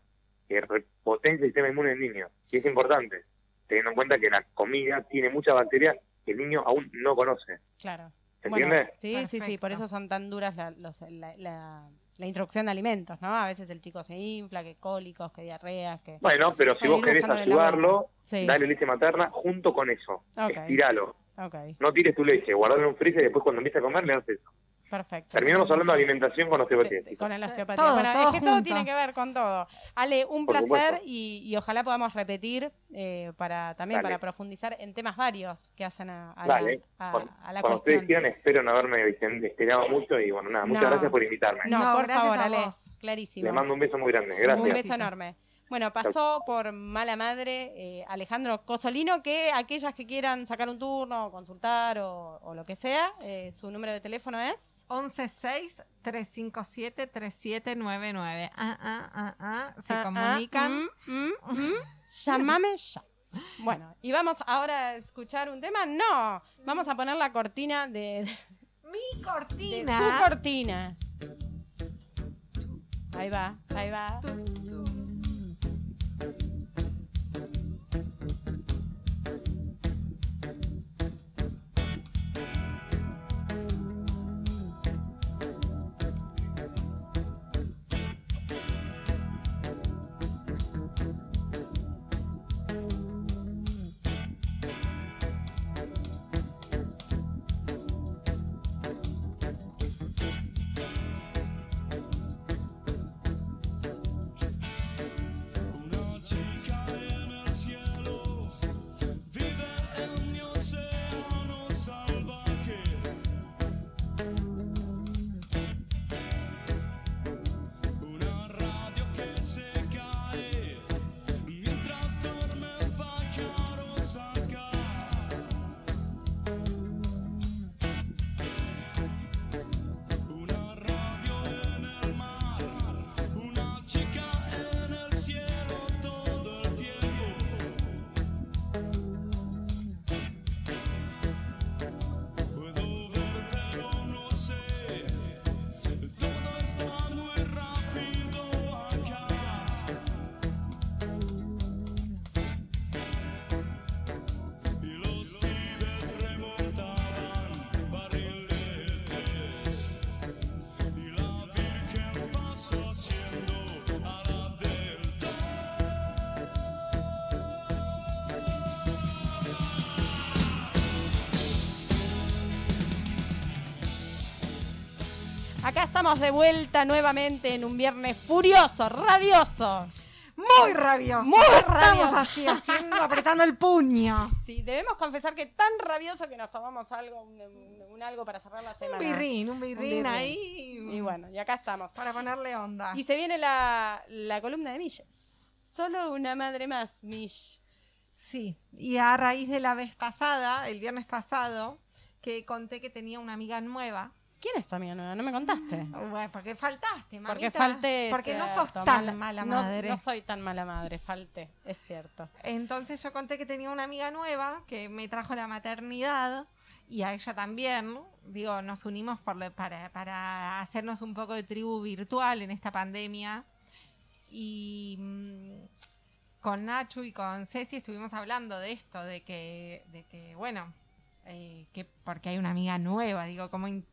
que repotencia el sistema inmune del niño. Y es importante, teniendo en cuenta que la comida tiene muchas bacterias que el niño aún no conoce. Claro. ¿Se Bueno, entiende? sí, sí, sí, por eso son tan duras la, los- la, la- la introducción de alimentos, ¿no? A veces el chico se infla, que cólicos, que diarreas, que... Bueno, pero si vos querés ayudarlo. Sí. dale leche materna junto con eso. Ok. Estiralo. Ok. No tires tu leche, guardalo en un freezer y después cuando empiece a comer le das eso. Perfecto. Terminamos hablando de alimentación con osteopatía. Te- Con el osteopatía. Todo, bueno, todo es que todo junto. tiene que ver con todo. Ale, un Por placer y, y ojalá podamos repetir eh, para también Dale. para profundizar en temas varios que hacen a, a Dale, la, a- cuando, a la cuando ustedes cuestión. quieran, espero no haberme esperado mucho y bueno, nada, muchas No. gracias por invitarme. No, No, por gracias favor, a Ale. vos. Clarísimo. Les mando un beso muy grande. Gracias. Un beso enorme. Bueno, pasó por Mala Madre eh, Alejandro Cosolino, que aquellas que quieran sacar un turno, o consultar o, o lo que sea, eh, su número de teléfono es... 116-357-3799. Ah, ah, ah, ah. Se Ah, ah, comunican. mm, mm, mm. Llámame ya. Bueno, y vamos ahora a escuchar un tema. No, vamos a poner la cortina de, de- Mi de cortina. su cortina. Ahí va, ahí va. Estamos de vuelta nuevamente en un viernes furioso, rabioso. Muy rabioso. Muy Estamos rabioso. así, haciendo, apretando el puño. Sí, debemos confesar que tan rabioso que nos tomamos algo, un, un- un algo para cerrar la Un semana. birrín, un birrín. birrín ahí. Y bueno, y acá estamos. Para ponerle onda. Y se viene la, la columna de Milles. Solo una madre más, Mish. Sí, y a raíz de la vez pasada, el viernes pasado, que conté que tenía una amiga nueva. ¿Quién es tu amiga nueva? No me contaste. Bueno, porque faltaste, mamita. Porque falté. Porque no sos tan mala, madre. No, soy tan mala madre, falté, es cierto. Entonces yo conté que tenía una amiga nueva que me trajo la maternidad y a ella también. Digo, nos unimos por para, para hacernos un poco de tribu virtual en esta pandemia. Y mm, con Nacho y con Ceci estuvimos hablando de esto, de que, de que bueno, eh, que porque hay una amiga nueva, digo, cómo in-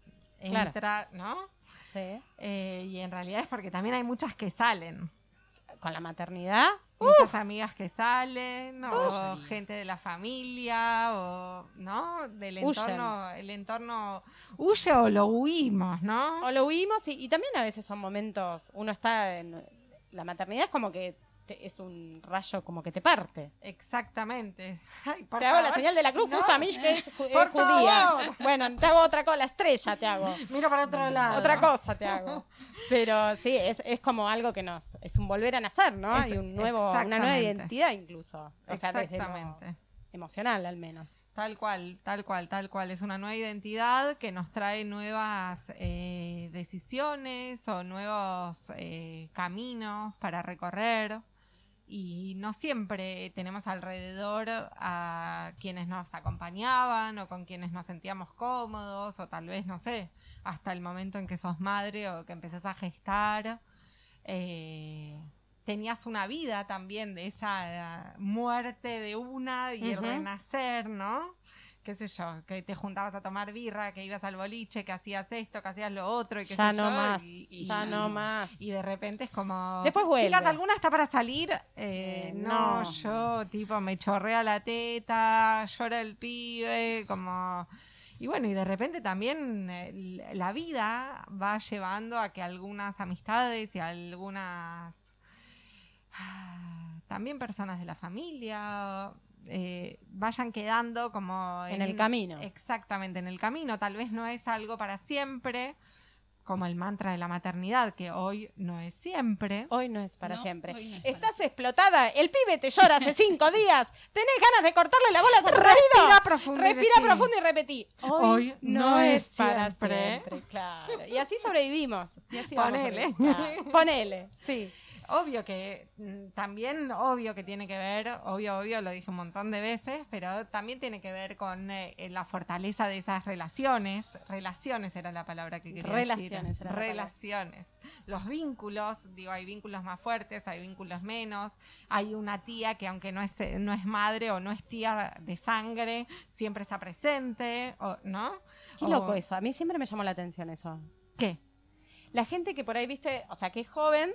Claro. entra, ¿no? Sí. Eh, y en realidad es porque también hay muchas que salen. Con la maternidad, Muchas amigas que salen, o gente de la familia, o, ¿no? Del Huyen. entorno, el entorno huye o lo huimos, ¿no? o lo huimos y, y también a veces son momentos, uno está en... La maternidad es como que te- es un rayo como que te parte. Exactamente. Ay, por te hago la señal de la cruz No. justo a Mish, que es, ju- Por judía. favor. Bueno, te hago otra cosa, la estrella te hago. Miro para otro lado. Otra cosa te hago. Pero sí, es, es como algo que nos. Es un volver a nacer, ¿no? Es- Hay un nuevo, una nueva identidad incluso. O sea, desde Exactamente. emocional al menos. Tal cual, tal cual, tal cual. Es una nueva identidad que nos trae nuevas eh, decisiones o nuevos eh, caminos para recorrer. Y no siempre tenemos alrededor a quienes nos acompañaban o con quienes nos sentíamos cómodos o tal vez, no sé, hasta el momento en que sos madre o que empezás a gestar. eh, tenías una vida también de esa muerte de una y el renacer, ¿no? Qué sé yo, que te juntabas a tomar birra, que ibas al boliche, que hacías esto, que hacías lo otro y que Ya sé no yo, más, y- y- ya no más. Y de repente es como... Después vuelve. Chicas, ¿alguna está para salir? Eh, Eh, no, no. yo tipo me chorrea la teta, llora el pibe, como... y bueno, y de repente también eh, la vida va llevando a que algunas amistades y algunas ah, también personas de la familia eh, vayan quedando como En el camino. Exactamente, en el camino. Tal vez no es algo para siempre, como el mantra de la maternidad, que hoy no es siempre. Hoy no es para No, siempre. hoy no es para Estás explotada. El pibe te llora hace cinco días. Tenés ganas de cortarle la bola a tu marido. Respira profundo y Respira profundo y repetí. Hoy, Hoy no, es para siempre. siempre. Claro. Y así sobrevivimos. Y así vamos Ponele. Ponele. Sí. Obvio que mm, también, obvio que tiene que ver, obvio, obvio, lo dije un montón de veces, pero también tiene que ver con eh, la fortaleza de esas relaciones. Relaciones era la palabra que quería Relaciones decir. era. Relaciones. Los vínculos, digo, hay vínculos más fuertes, hay vínculos menos. Hay una tía que aunque no es, no es madre o no es tía de sangre, siempre está presente, o, ¿no? Qué O- loco eso. A mí siempre me llamó la atención eso. ¿Qué? La gente que por ahí, viste, o sea, que es joven,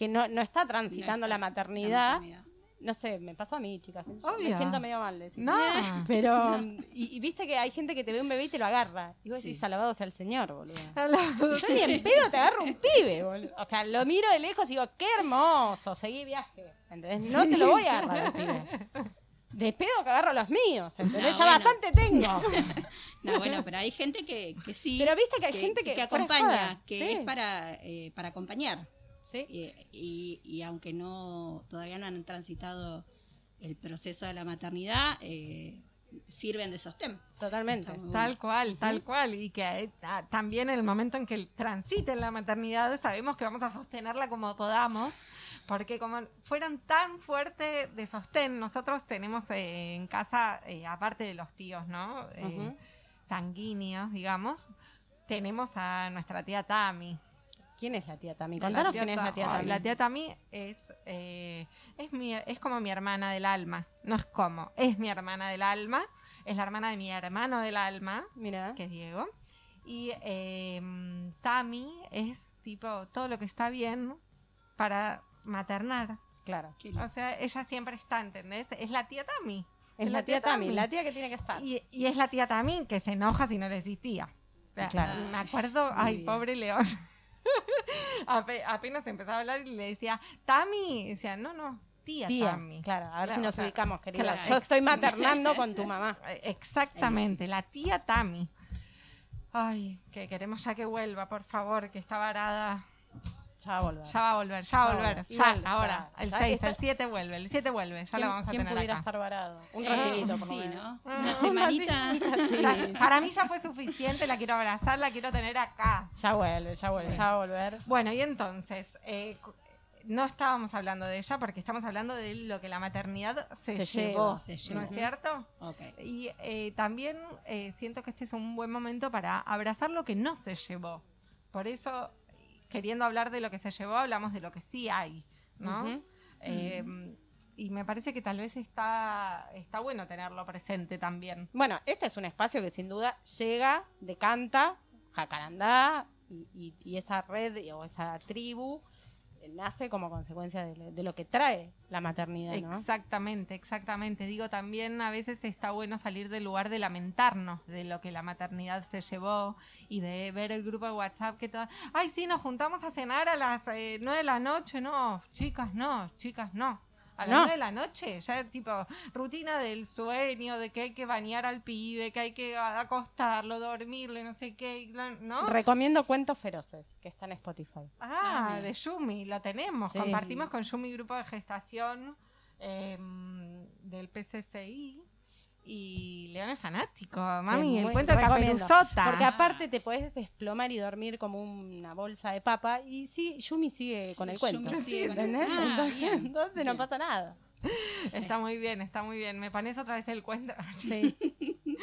que no, no está transitando la, maternidad. maternidad. No sé, me pasó a mí, chicas. Yo Obvio. Me siento medio mal de decir. No. Pero, y, y viste que hay gente que te ve un bebé y te lo agarra. Y vos Sí. decís, alabado sea el Señor, boludo. Sí. Yo ni en pedo te agarro un pibe, boludo. O sea, lo miro de lejos y digo, qué hermoso, seguí viaje. ¿Entendés? No te lo voy a agarrar al pibe. De pedo que agarro los míos, ¿entendés? No, ya bueno. bastante tengo. No, bueno, pero hay gente que, que sí. Pero viste que hay gente que de acompaña, que sí. es para, eh, para acompañar. Sí. Y, y- y aunque no todavía no han transitado el proceso de la maternidad, eh, sirven de sostén. Totalmente. Bueno. Tal cual, tal cual. Y que ah, también en el momento en que transiten la maternidad, sabemos que vamos a sostenerla como podamos, porque como fueron tan fuerte de sostén, nosotros tenemos eh, en casa, eh, aparte de los tíos, ¿no? Eh. Sanguíneos, digamos, tenemos a nuestra tía Tami. ¿Quién es la tía Tami? La Contanos tía quién es la tía Tami. La tía Tami es, eh, es, mi, es como mi hermana del alma. No es como, es mi hermana del alma. Es la hermana de mi hermano del alma Mira. que es Diego. Y eh, Tami es tipo todo lo que está bien para maternar. Claro. O sea, ella siempre está, ¿entendés? Es la tía Tami. Es la tía Tami, la tía que tiene que estar. Y, y es la tía Tami que se enoja si no le decís tía. Claro. Me acuerdo, ay, pobre León. Ape- apenas empezaba a hablar y le decía, Tami. Y decía, no, no, tía, Tía, Tami. claro, a ver Claro, si o nos sea, ubicamos, querida. claro, Yo estoy maternando con tu mamá. Eh, Exactamente, la tía Tami. Ay, que queremos ya que vuelva, por favor, que está varada. Ya va a volver. Ya va a volver, ya va a volver. Ya, ahora. ya, El ya 6, está- el 7 vuelve, el 7 vuelve, ya ¿Quién, la vamos a quién tener pudiera acá. estar varado? Un Eh, ratito, por lo sí, menos. ¿no? Una semanita. Para mí ya fue suficiente, la quiero abrazar, la quiero tener acá. Ya vuelve, ya vuelve, Sí. ya va a volver. Bueno, y entonces, eh, no estábamos hablando de ella porque estamos hablando de lo que la maternidad se, Se llevó, se ¿no lleva. es cierto? Ok. Y eh, también eh, siento que este es un buen momento para abrazar lo que no se llevó. Por eso, queriendo hablar de lo que se llevó, hablamos de lo que sí hay, ¿no? Eh, Y me parece que tal vez está, está bueno tenerlo presente también. Bueno, este es un espacio que sin duda llega, decanta, Jacarandá y, y- y esa red o esa tribu nace como consecuencia de, de lo que trae la maternidad. Exactamente, exactamente. Digo, también a veces está bueno salir del lugar de lamentarnos de lo que la maternidad se llevó y de ver el grupo de WhatsApp que todas, ay, sí, nos juntamos a cenar a las eh, nueve de la noche. No, chicas, no, chicas, no. A las No. nueve de la noche, ya tipo rutina del sueño, de que hay que bañar al pibe, que hay que acostarlo, dormirle, no sé qué, ¿no? Recomiendo Cuentos Feroces, que está en Spotify. Ah, Ah, de Yumi, lo tenemos. Sí. Compartimos con Yumi grupo de gestación eh, del PCCI. Y León es fanático, mami, el cuento de. Caperuzota. Porque aparte te podés desplomar y dormir como una bolsa de papa y sí, Yumi sigue con el Sí, cuento. Sigue con el- ¿Entendés? Ah, entonces bien, entonces no pasa nada. Está muy bien, está muy bien. Me pones otra vez el cuento. Sí.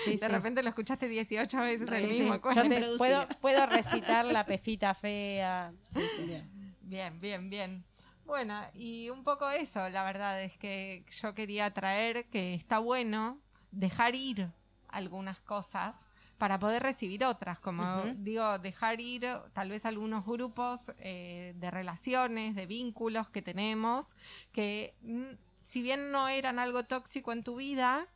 Sí, de sí. repente lo escuchaste 18 veces el Sí, sí. mismo Yo cuento. te Producida. puedo, puedo recitar la pefita fea. Sí, sí. Bien. Bien, bien, bien. Bueno, y un poco eso, la verdad es que yo quería traer que está bueno dejar ir algunas cosas para poder recibir otras, como digo, dejar ir tal vez algunos grupos eh, de relaciones, de vínculos que tenemos, que mm, si bien no eran algo tóxico en tu vida,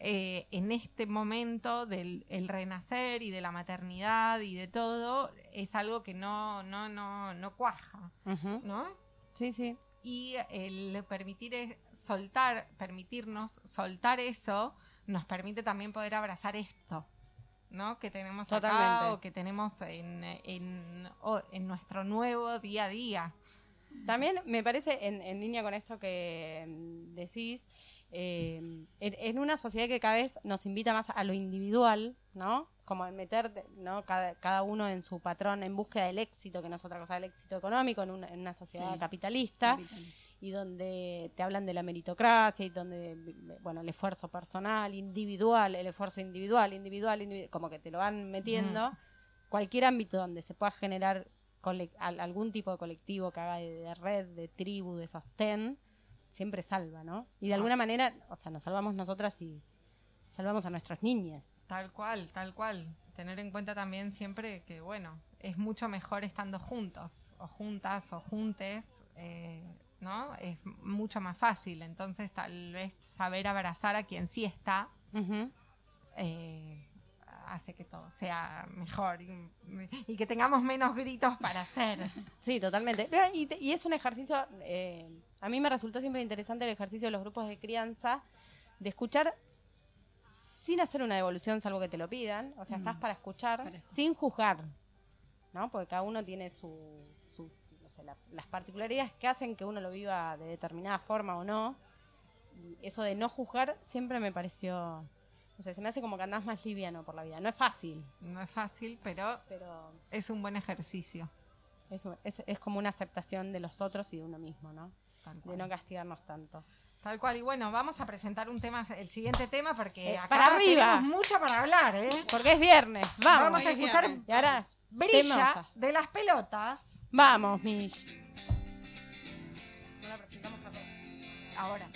eh, en este momento del el renacer y de la maternidad y de todo, es algo que no, no, no, no cuaja. ¿no? Sí, sí. Y el permitir es- soltar, permitirnos soltar eso, nos permite también poder abrazar esto, ¿no? Que tenemos acá Totalmente. o que tenemos en, en, en nuestro nuevo día a día. También me parece, en, en línea con esto que mm, decís, eh, en, en una sociedad que cada vez nos invita más a lo individual, ¿no? Como en meter, ¿no? Cada, cada uno en su patrón en búsqueda del éxito, que no es otra cosa del éxito económico, en una, en una sociedad Sí. capitalista, Capital. y donde te hablan de la meritocracia y donde, bueno, el esfuerzo personal, individual, el esfuerzo individual, individual, individual como que te lo van metiendo. Cualquier ámbito donde se pueda generar algún tipo de colectivo que haga de, de red, de tribu, de sostén, siempre salva, ¿no? Y de alguna manera, o sea, nos salvamos nosotras y salvamos a nuestras niñas. Tal cual, tal cual. Tener en cuenta también siempre que, bueno, es mucho mejor estando juntos, o juntas, o juntes, eh, ¿no? Es mucho más fácil. Entonces, tal vez saber abrazar a quien sí está eh, hace que todo sea mejor y, y que tengamos menos gritos para hacer. Sí, totalmente. Y es un ejercicio, eh, a mí me resultó siempre interesante el ejercicio de los grupos de crianza, de escuchar sin hacer una devolución, salvo que te lo pidan. O sea, estás para escuchar, Para escuchar. sin juzgar, ¿no? Porque cada uno tiene su, su no sé, la- las particularidades que hacen que uno lo viva de determinada forma o no. Y eso de no juzgar siempre me pareció, no sé, se me hace como que andás más liviano por la vida. No es fácil, No es fácil, pero pero es un buen ejercicio. es, es, es como una aceptación de los otros y de uno mismo, ¿no? De no castigarnos tanto. Tal cual. Y bueno, vamos a presentar un tema, el siguiente tema, porque Eh, acá para arriba. tenemos mucho para hablar, ¿eh? Porque es viernes. Vamos. Vamos a escuchar viernes. Y ahora, Brilla Temosa. de las pelotas. Vamos, Mish. No la presentamos a todos. Ahora.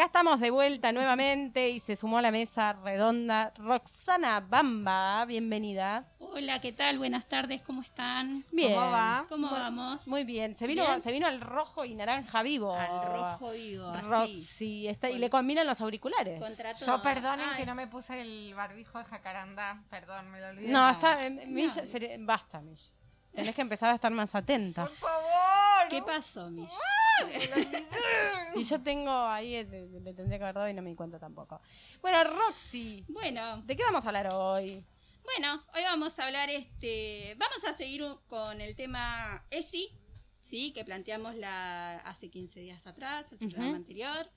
Acá estamos de vuelta nuevamente y se sumó a la mesa redonda Roxana Bamba. Bienvenida. Hola, ¿qué tal? Buenas tardes, ¿cómo están? Bien. ¿Cómo va? ¿Cómo vamos? Muy bien. Se vino, Bien. se vino al rojo y naranja vivo. Al rojo vivo, así. Roxy. Está, y le combinan los auriculares. Yo perdonen Ay, que no me puse el barbijo de jacaranda. Perdón, me lo olvidé. No, está. eh, No. Basta, Mish. Tenés que empezar a estar más atenta. Por favor. ¿Qué pasó, Mish? Y yo tengo ahí, eh, le, tendría que haber dado y no me di cuenta tampoco. Bueno, Roxy, Bueno, ¿de qué vamos a hablar hoy? bueno, hoy vamos a hablar este, vamos a seguir con el tema ESI, sí, que planteamos la hace 15 días atrás, el programa Ujú. anterior.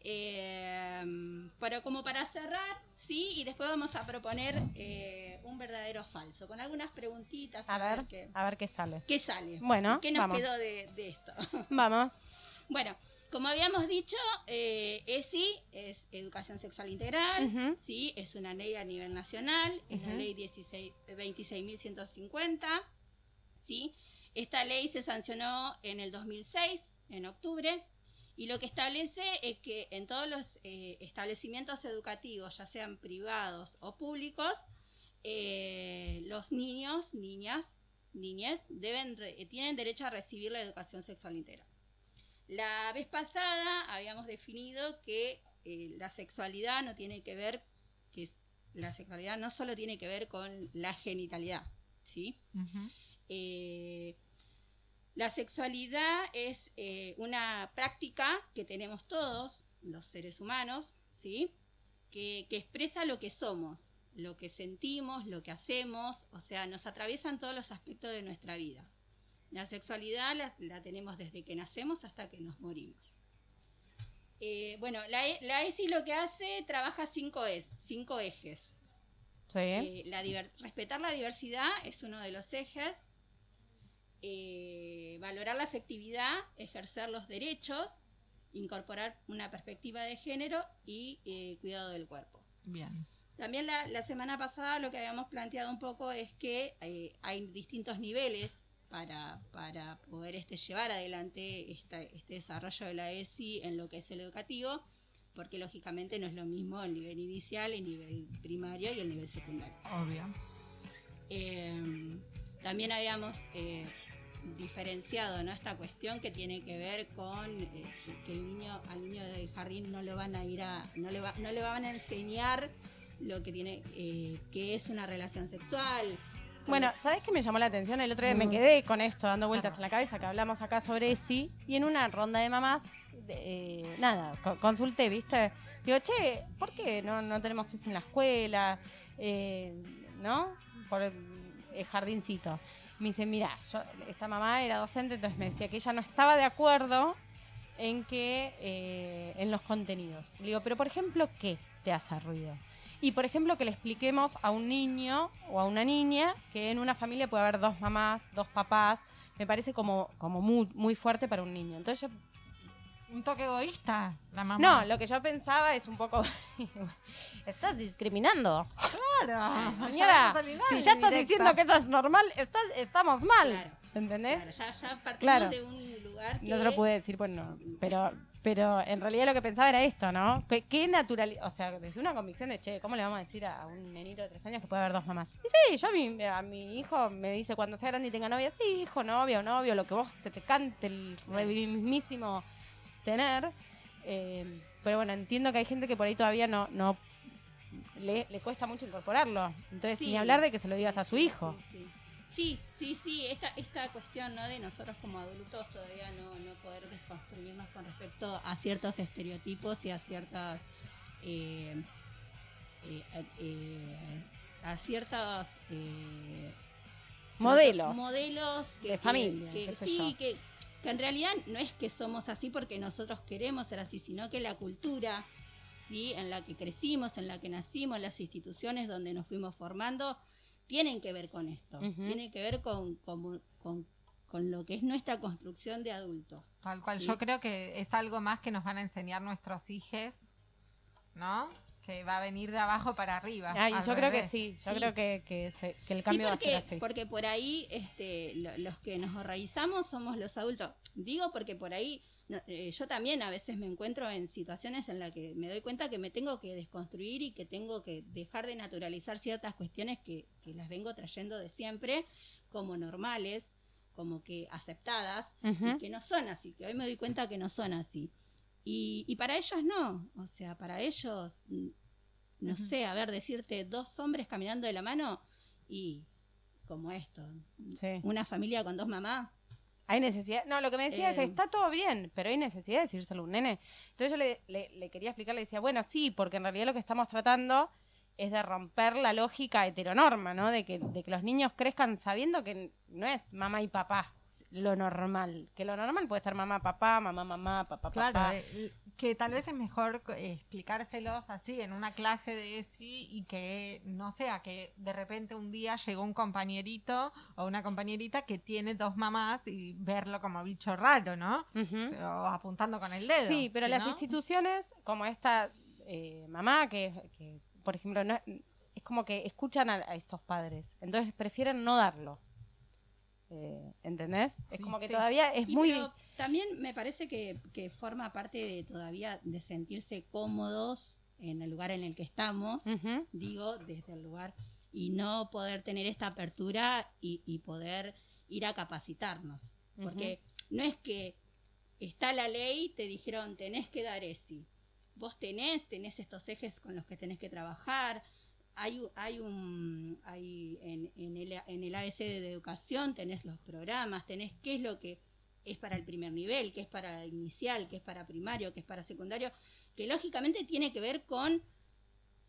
Eh, pero como para cerrar, sí, y después vamos a proponer eh, un verdadero falso, con algunas preguntitas. A ver, qué, a ver qué sale. qué sale. Bueno, ¿Qué nos vamos. quedó de, de esto? Vamos. Bueno, como habíamos dicho, eh, ESI es Educación Sexual Integral, sí, es una ley a nivel nacional, es la Ujú. ley 16 26.150, sí. Esta ley se sancionó en el 2006, en octubre, y lo que establece es que en todos los eh, establecimientos educativos, ya sean privados o públicos, eh, los niños, niñas, niñas deben eh, tienen derecho a recibir la educación sexual integral. La vez pasada habíamos definido que eh, la sexualidad no tiene que ver, que la sexualidad no solo tiene que ver con la genitalidad, ¿sí? Eh, la sexualidad es eh, una práctica que tenemos todos, los seres humanos, ¿sí? Que, que expresa lo que somos, lo que sentimos, lo que hacemos, o sea, nos atraviesan todos los aspectos de nuestra vida. La sexualidad la, la tenemos desde que nacemos hasta que nos morimos. Eh, bueno, la, la ESI lo que hace, trabaja cinco, es, cinco ejes. Sí. Eh, la respetar la diversidad es uno de los ejes. Eh, valorar la afectividad, ejercer los derechos, incorporar una perspectiva de género y eh, cuidado del cuerpo. Bien. También la, la semana pasada lo que habíamos planteado un poco es que eh, hay distintos niveles para, para poder este, llevar adelante esta- este desarrollo de la ESI en lo que es el educativo, porque lógicamente no es lo mismo el nivel inicial, el nivel primario y el nivel secundario. Obvio. Eh, también habíamos eh, diferenciado ¿no? esta cuestión que tiene que ver con eh, que- el niño al niño del jardín no le van a ir a no le va- no le van a enseñar lo que tiene eh, que es una relación sexual Bueno, ¿sabes qué me llamó la atención? El otro día me quedé con esto dando vueltas en la cabeza que hablamos acá sobre ESI y en una ronda de mamás, de- eh, nada, co- consulté, ¿viste? Digo, che, ¿por qué no, no tenemos ESI en la escuela? Eh, ¿No? Por el, el jardincito. Me dice, mira, yo, esta mamá era docente, entonces me decía que ella no estaba de acuerdo en que eh, en los contenidos. Le digo, pero por ejemplo, ¿qué te hace ruido? Y por ejemplo, que le expliquemos a un niño o a una niña que en una familia puede haber dos mamás, dos papás. Me parece como, como muy, muy fuerte para un niño. Entonces yo Un toque egoísta, la mamá. no, lo que yo pensaba es un poco. estás discriminando. Claro. Señora, si ya estás diciendo que eso es normal, estás- estamos mal. Claro. ¿Entendés? Claro, ya, ya partimos Claro. de un lugar que No se lo pude decir, pues no. Pero, pero en realidad lo que pensaba era esto, ¿no? ¿Qué, qué natural. O sea, desde una convicción de, che, ¿cómo le vamos a decir a un nenito de tres años que puede haber dos mamás? Y sí, yo a mi, a mi hijo me dice cuando sea grande y tenga novia, sí, hijo, novia o novio, lo que vos se te cante el mismísimo tener. Eh, pero bueno, entiendo que hay gente que por ahí todavía no, no le, le cuesta mucho incorporarlo. Entonces, Sí. ni hablar de que se lo digas a su hijo. Sí, sí. Sí, esta, esta cuestión ¿no? de nosotros como adultos todavía no, no poder desconstruirnos con respecto a ciertos estereotipos y a ciertas eh, eh, eh, a ciertos eh, Modelos. modelos que- De familia, que, sí, yo. que, que en realidad no es que somos así porque nosotros queremos ser así, sino que la cultura sí, en la que crecimos, en la que nacimos, las instituciones donde nos fuimos formando, tienen que ver con esto, Ujú. tienen que ver con, con, con- con lo que es nuestra construcción de adultos. Tal cual. Sí. Yo creo que es algo más que nos van a enseñar nuestros hijos, ¿no? Que va a venir de abajo para arriba. Ay, al yo creo que sí, yo Sí. creo que, que, se- que el Sí, cambio porque, va a ser así. porque por ahí este, lo- los que nos horrorizamos somos los adultos. Digo porque por ahí no, eh, yo también a veces me encuentro en situaciones en las que me doy cuenta que me tengo que desconstruir y que tengo que dejar de naturalizar ciertas cuestiones que, que las vengo trayendo de siempre como normales, como que aceptadas y que no son así, que hoy me doy cuenta que no son así. Y, y para ellos no, o sea, para ellos, no sé, a ver, decirte dos hombres caminando de la mano y como esto, Sí. una familia con dos mamás. Hay necesidad. No, lo que me decía es, Eh, está todo bien, pero hay necesidad de decírselo a un nene. Entonces yo le, le- le quería explicar, le decía, bueno, sí, porque en realidad lo que estamos tratando es de romper la lógica heteronorma, ¿no? De que, de que los niños crezcan sabiendo que no es mamá y papá lo normal. Que lo normal puede ser mamá, papá, mamá, mamá, papá, Claro, papá. eh, que tal vez es mejor eh, explicárselos así en una clase de ESI y que no sea que de repente un día llegó un compañerito o una compañerita que tiene dos mamás y verlo como bicho raro, ¿no? O apuntando con el dedo. Sí, pero si las no- instituciones, como esta eh, mamá, que, que, por ejemplo, no, es como que escuchan a, a estos padres, entonces prefieren no darlo. Eh, ¿Entendés? Es como que sí. todavía es Y muy... pero también me parece que, que forma parte de todavía de sentirse cómodos en el lugar en el que estamos, digo, desde el lugar, y no poder tener esta apertura y, y poder ir a capacitarnos. Porque no es que está la ley, te dijeron tenés que dar ESI. Vos tenés, tenés estos ejes con los que tenés que trabajar. Hay, hay un, hay en, en el, en el AS de educación tenés los programas, tenés qué es lo que es para el primer nivel, qué es para inicial, qué es para primario, qué es para secundario, que lógicamente tiene que ver con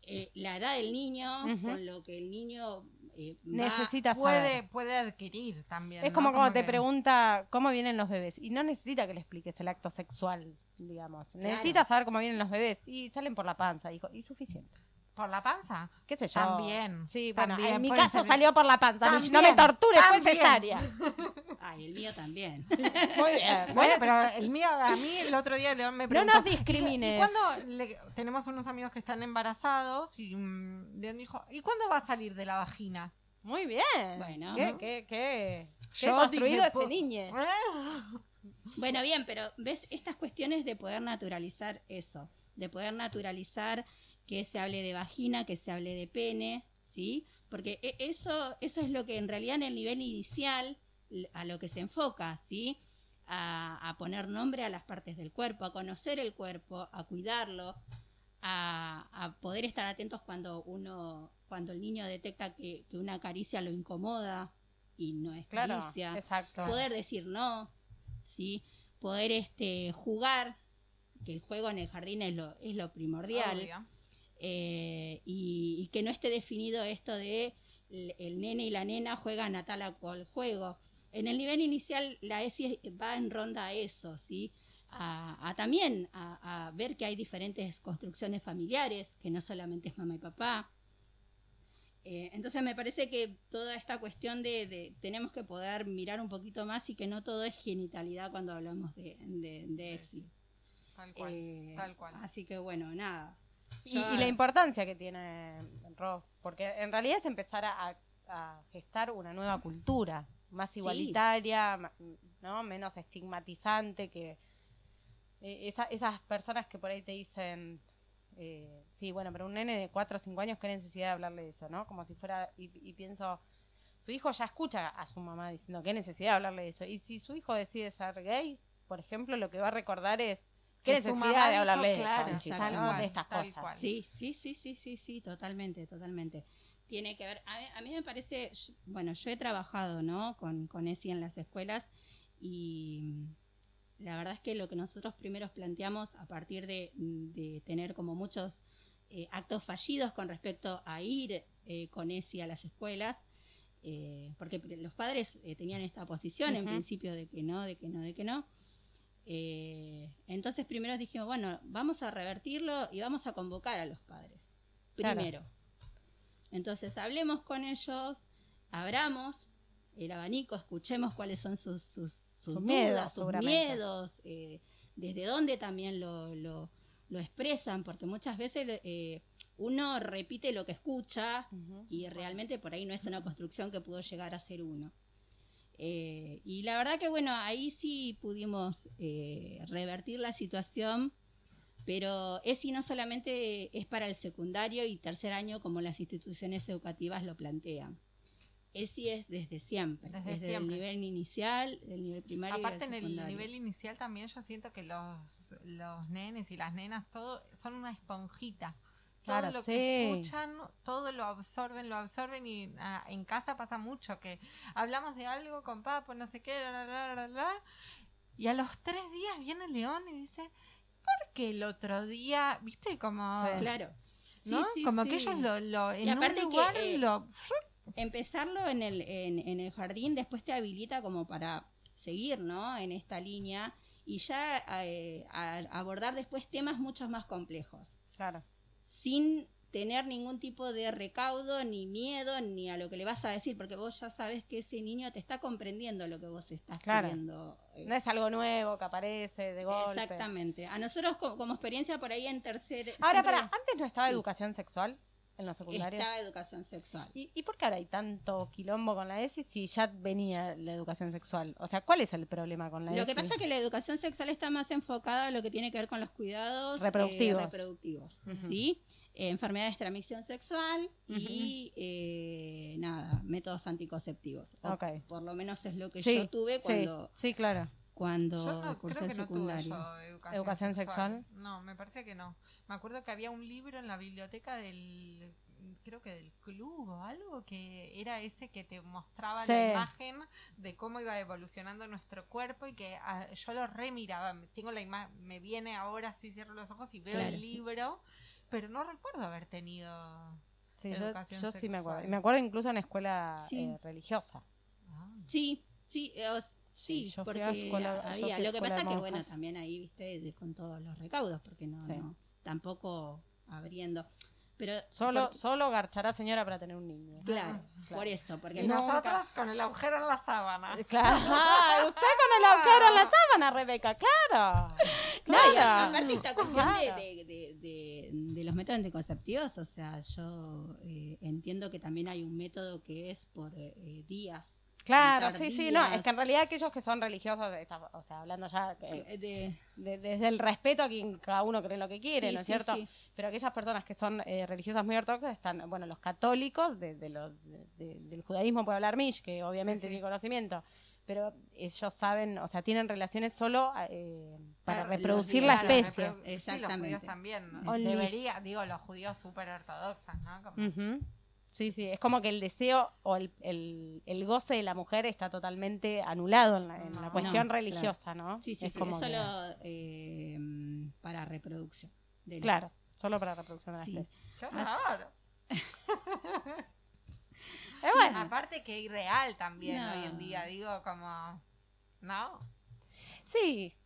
eh, la edad del niño, con lo que el niño eh, Necesita puede, saber. puede adquirir también. Es ¿no? como cuando te pregunta cómo vienen los bebés y no necesita que le expliques el acto sexual, digamos. Necesita saber cómo vienen los bebés y salen por la panza, dijo, y suficiente. ¿Por la panza? ¿Qué sé yo? También, Sí, bueno, también en mi caso salir- salió por la panza. También, no me tortures, fue cesárea. Ay, el mío también. Muy bien. Bueno, pero el mío, a mí el otro día León me No preguntó. nos discrimines. ¿Y cuándo le- tenemos unos amigos que están embarazados y mm, León dijo, ¿y cuándo va a salir de la vagina? Muy bien. Bueno. ¿Qué, qué, qué, qué Yo construido dije, ese niño? Bueno, bien, pero ves estas cuestiones de poder naturalizar eso, de poder naturalizar que se hable de vagina, que se hable de pene, ¿sí? Porque e- eso, eso es lo que en realidad en el nivel inicial a lo que se enfoca, ¿sí? A, a poner nombre a las partes del cuerpo, a conocer el cuerpo, a cuidarlo, a, a poder estar atentos cuando uno, cuando el niño detecta que, que una caricia lo incomoda y no es Claro, caricia exacto. poder decir no, ¿sí? Poder este, jugar, que el juego en el jardín es lo, es lo primordial, Obvio. Eh, y, y que no esté definido esto de el, el nene y la nena juegan a tal o cual juego. En el nivel inicial la ESI va en ronda a eso, ¿sí? A, a también a, a ver que hay diferentes construcciones familiares, que no solamente es mamá y papá, eh, entonces me parece que toda esta cuestión de, de tenemos que poder mirar un poquito más y que no todo es genitalidad cuando hablamos de, de, de ESI. Tal cual, Eh, tal cual. Así que bueno, nada. Y, la importancia que tiene Ro, porque en realidad es empezar a, a gestar una nueva cultura, más igualitaria, ¿no? menos estigmatizante que eh, esa- esas personas que por ahí te dicen, eh, sí, bueno, pero un nene de 4 o 5 años, ¿qué necesidad de hablarle de eso? ¿no? Como si fuera, y, y pienso, su hijo ya escucha a su mamá diciendo, ¿qué necesidad de hablarle de eso? Y si su hijo decide ser gay, por ejemplo, lo que va a recordar es, ¿qué necesidad de dijo, hablarle de claro, eso, chico, tal ¿no? cual, de estas tal cosas? cual. Sí, sí, sí, sí, sí, sí, totalmente, totalmente. Tiene que ver, a mí, a mí me parece, yo- bueno, yo he trabajado, ¿no? Con, con ESI en las escuelas y la verdad es que lo que nosotros primeros planteamos a partir de, de tener como muchos eh, actos fallidos con respecto a ir eh, con ESI a las escuelas, eh, porque los padres eh, tenían esta posición en principio de que no, de que no, de que no. Eh, entonces primero dijimos, bueno, vamos a revertirlo y vamos a convocar a los padres. Claro. Primero. Entonces hablemos con ellos, abramos el abanico, escuchemos cuáles son sus, sus, sus Sus miedos, sus eh, desde dónde también lo, lo, lo expresan, porque muchas veces eh, uno repite lo que escucha y realmente por ahí no es una construcción que pudo llegar a ser uno. Eh, y la verdad que bueno, ahí sí pudimos eh, revertir la situación, pero ESI no solamente es para el secundario y tercer año como las instituciones educativas lo plantean. ESI es desde siempre, Desde desde, siempre. el nivel inicial, el nivel primario. y Aparte en el nivel inicial también yo siento que los, los nenes y las nenas todo son una esponjita. Todo Claro, lo sí. que escuchan, todo lo absorben, lo absorben y ah, en casa pasa mucho que hablamos de algo con papo, no sé qué, la, la, la, la, la, y a los tres días viene León y dice, ¿por qué el otro día, viste, como, Sí. Claro. ¿no? sí, como sí. que ellos lo, lo en aparte un que, lugar eh, lo... empezarlo en el, en, en el jardín después te habilita como para seguir, ¿no? En esta línea y ya eh, a- abordar después temas mucho más complejos, Claro. Sin tener ningún tipo de recaudo, ni miedo, ni a lo que le vas a decir, porque vos ya sabes que ese niño te está comprendiendo lo que vos estás Claro. queriendo. eh, No es algo nuevo que aparece de golpe. Exactamente. A nosotros co- como, experiencia por ahí en tercer... Ahora, siempre para, antes no estaba Sí. educación sexual en los secundarios. Está educación sexual. ¿Y, ¿Y por qué ahora hay tanto quilombo con la ESI si ya venía la educación sexual? O sea, ¿cuál es el problema con la Lo ESI? que pasa es que la educación sexual está más enfocada a lo que tiene que ver con los cuidados eh, Reproductivos. reproductivos, Ujú. ¿sí? Eh, enfermedades de transmisión sexual y eh, nada, métodos anticonceptivos. O Ok. Por lo menos es lo que Sí, yo tuve sí, cuando, sí, claro. Cuando Yo no, cursé creo que no tuve yo educación, ¿Educación sexual? No, me parece que no. Me acuerdo que había un libro en la biblioteca del, creo que del club o algo, que era ese que te mostraba Sí. la imagen de cómo iba evolucionando nuestro cuerpo y que ah, yo lo remiraba. Tengo la imagen, me viene ahora, sí cierro los ojos y veo Claro. el libro, pero no recuerdo haber tenido... Sí, yo, Educación yo sí me acuerdo. sexual. Y me acuerdo incluso en escuela Sí. eh, religiosa. Ah. Sí, sí, eh, o- Sí, yo fui porque a escuela- yo había. fui a Lo que escuela pasa de que, bueno, también ahí, viste, de- con todos los recaudos, porque no, Sí. no tampoco abriendo. Pero Solo, por- solo garchará señora para tener un niño. claro, Claro. por eso, porque Y no- nosotros con el agujero en la sábana. Claro. Ah, usted con el agujero en la sábana, Rebeca, claro. No, Claro. aparte esta cuestión de, Claro. de- de- de- de los métodos anticonceptivos, o sea, yo eh, entiendo que también hay un método que es por eh, días. Claro, sí, sí, no, es que en realidad aquellos que son religiosos, está- o sea, hablando ya eh, de- de- desde el respeto a quien cada uno cree lo que quiere, Sí, ¿no es sí, cierto? sí. Pero aquellas personas que son eh, religiosas muy ortodoxas están, bueno, los católicos de, de lo- de- de- del judaísmo puede hablar Mish, que obviamente Sí, sí. tiene conocimiento, pero ellos saben, o sea, tienen relaciones solo eh, para reproducir los la especie. reprodu- Sí, los Exactamente. judíos también. ¿no? Only- Debería, digo, los judíos súper ortodoxos, ¿no? Como-. Sí, sí, es como que el deseo o el, el- el goce de la mujer está totalmente anulado en la, en la No, cuestión no, religiosa, ¿no? Sí, sí, es sí, como es que- solo eh, para reproducción. del- claro, solo para reproducción de la Sí. especie. ¡Qué horror! Eh, bueno, Aparte que irreal también No. hoy en día, digo, como... ¿No? sí,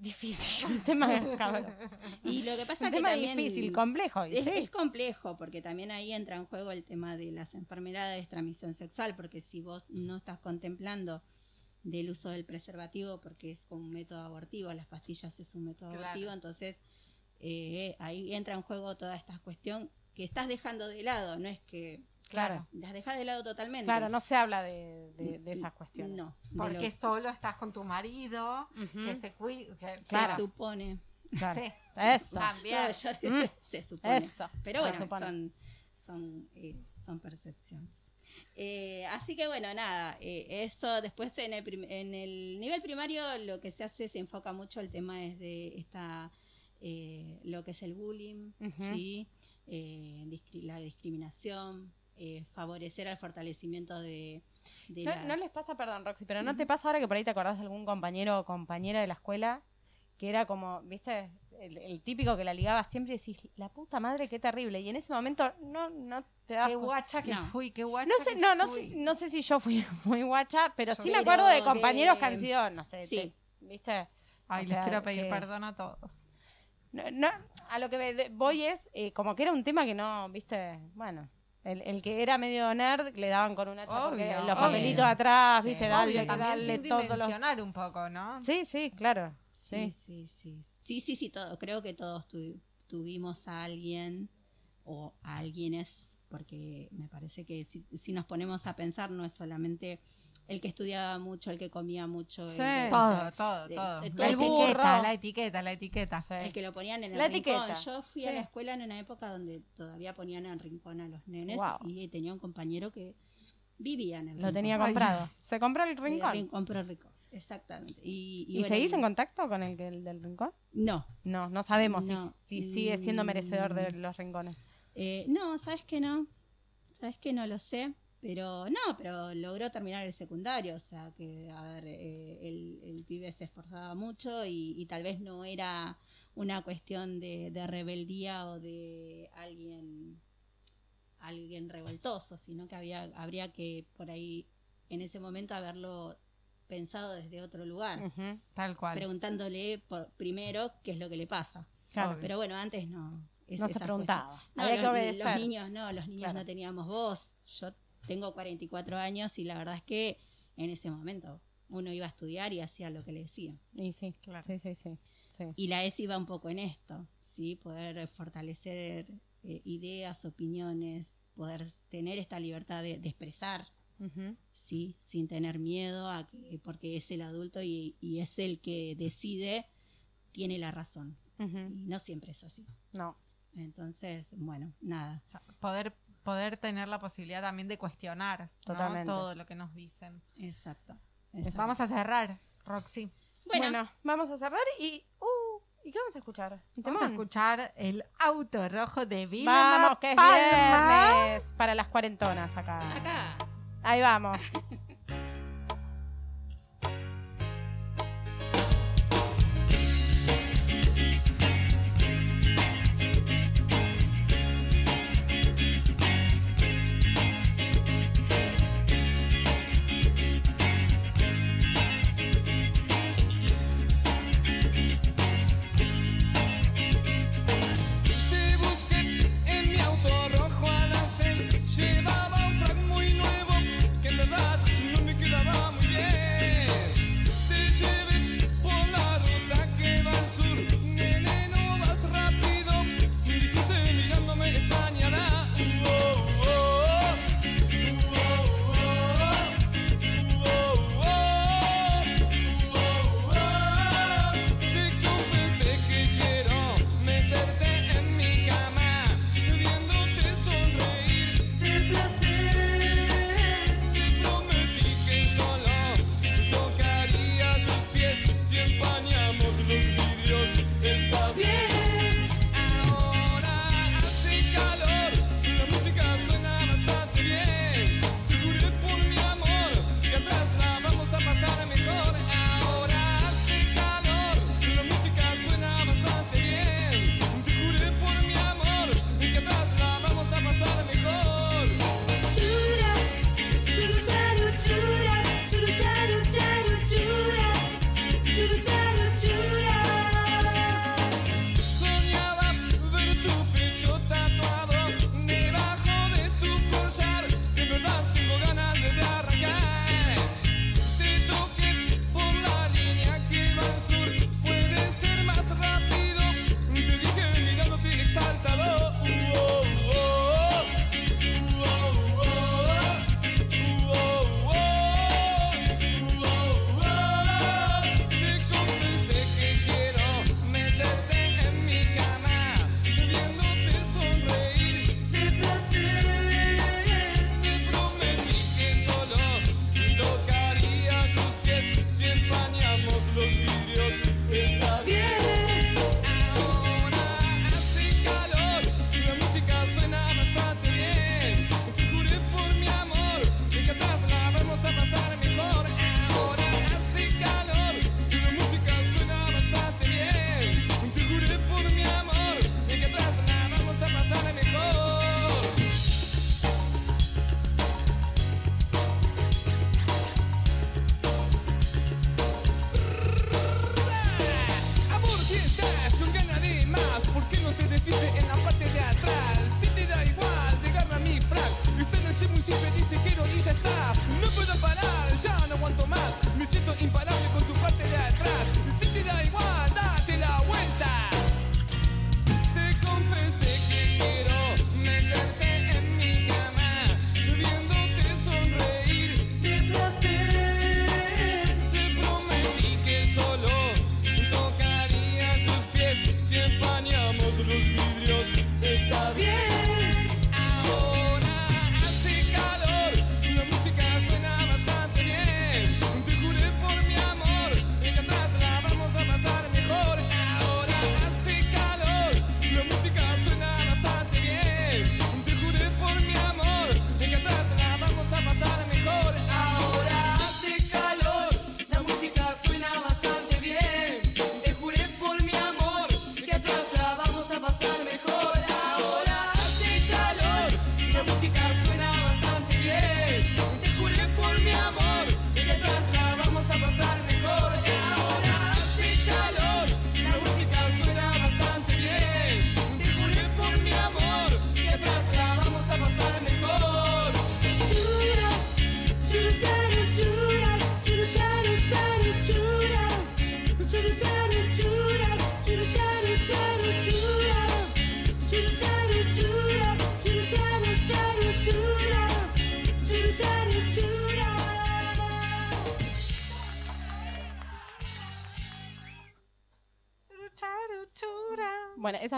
difícil, un tema cabrón. Y lo que pasa Un que tema también difícil, complejo, es, sí. es complejo porque también ahí entra en juego el tema de las enfermedades de transmisión sexual, porque si vos no estás contemplando del uso del preservativo, porque es como un método abortivo, las pastillas es un método Claro. abortivo, entonces eh, ahí entra en juego toda esta cuestión que estás dejando de lado, no es que Claro. las dejas de lado totalmente. Claro, no se habla de, de- de esas cuestiones. No, Porque lo solo estás con tu marido, que se cuida... Que, se Claro. supone. Claro. Sí. Eso. También. No, yo- Mm. se supone. Eso, Pero bueno, supone. son, son, eh, son percepciones. Eh, así que bueno, nada, eh, eso después en el, en el nivel primario lo que se hace se enfoca mucho el tema es de esta, eh, lo que es el bullying. ¿sí? Eh, discri- la discriminación, eh, favorecer al fortalecimiento de, de ¿No, la- no les pasa, perdón, Roxy, pero ¿no te pasa ahora que por ahí te acordás de algún compañero o compañera de la escuela que era como, viste, el, el típico que la ligaba siempre y decís, la puta madre, qué terrible? Y en ese momento no, no te das Qué guacha que No. fui, qué guacha No sé, que no, no fui. sé, no sé si yo fui muy guacha, pero sí me acuerdo de compañeros que han sido, no sé, Sí. te- ¿viste? Ay, O les sea, quiero pedir que- perdón a todos. No, no, a lo que voy es eh, como que era un tema que no, viste, bueno, el, el que era medio nerd le daban con una hacha porque Obvio, los obvio. papelitos atrás, Sí. viste, Obvio, dale, también dale sin todos los... un poco, ¿no? Sí, sí, claro, Sí, sí. sí, sí. Sí, sí, sí, todo. Creo que todos tu- tuvimos a alguien o a alguienes, porque me parece que si, si nos ponemos a pensar, no es solamente el que estudiaba mucho, el que comía mucho, Sí. el, que- Todo, todo, de- todo. de La. El etiqueta, la etiqueta, la etiqueta. Sí. el que lo ponían en el La rincón. etiqueta. Yo fui Sí. a la escuela en una época donde todavía ponían en el rincón a los nenes Wow. y tenía un compañero que vivía en el Lo rincón. tenía Ay. comprado. Se compró el El rincón. rincón pro rincón, exactamente. ¿Y, ¿Y, bueno, seguís y- en contacto con el, que- el del rincón? No, No, no sabemos No. Si, si sigue siendo merecedor de los rincones. Eh, no, ¿sabes que no? ¿Sabes que no lo sé? Pero no, pero logró terminar el secundario, o sea que, a ver, eh, el, el pibe se esforzaba mucho y, y tal vez no era una cuestión de, de rebeldía o de alguien alguien revoltoso, sino que había habría que por ahí en ese momento haberlo pensado desde otro lugar, Tal cual. preguntándole por, primero qué es lo que le pasa. Claro. Pero bueno, antes no. es- no se preguntaba. no, los, que los niños no, los niños Claro. no teníamos voz. Yo tengo 44 años y la verdad es que en ese momento uno iba a estudiar y hacía lo que le decían. Y sí, Claro. sí, sí, sí. sí. Y la ESI va un poco en esto, ¿sí? Poder fortalecer eh, ideas, opiniones, poder tener esta libertad de, de expresar. ¿sí? Sin tener miedo a que, porque es el adulto y, y es el que decide, tiene la razón. Y no siempre es así. No. Entonces, bueno, nada. Poder, poder tener la posibilidad también de cuestionar todo lo que nos dicen. Exacto. Vamos a cerrar, Roxy. Bueno, Bueno. vamos a cerrar y. Uh, ¿Y qué vamos a escuchar? ¿Un Vamos a escuchar el auto rojo de Vilma Vamos, que es Palma. viernes para las cuarentonas acá. Acá. Ahí vamos.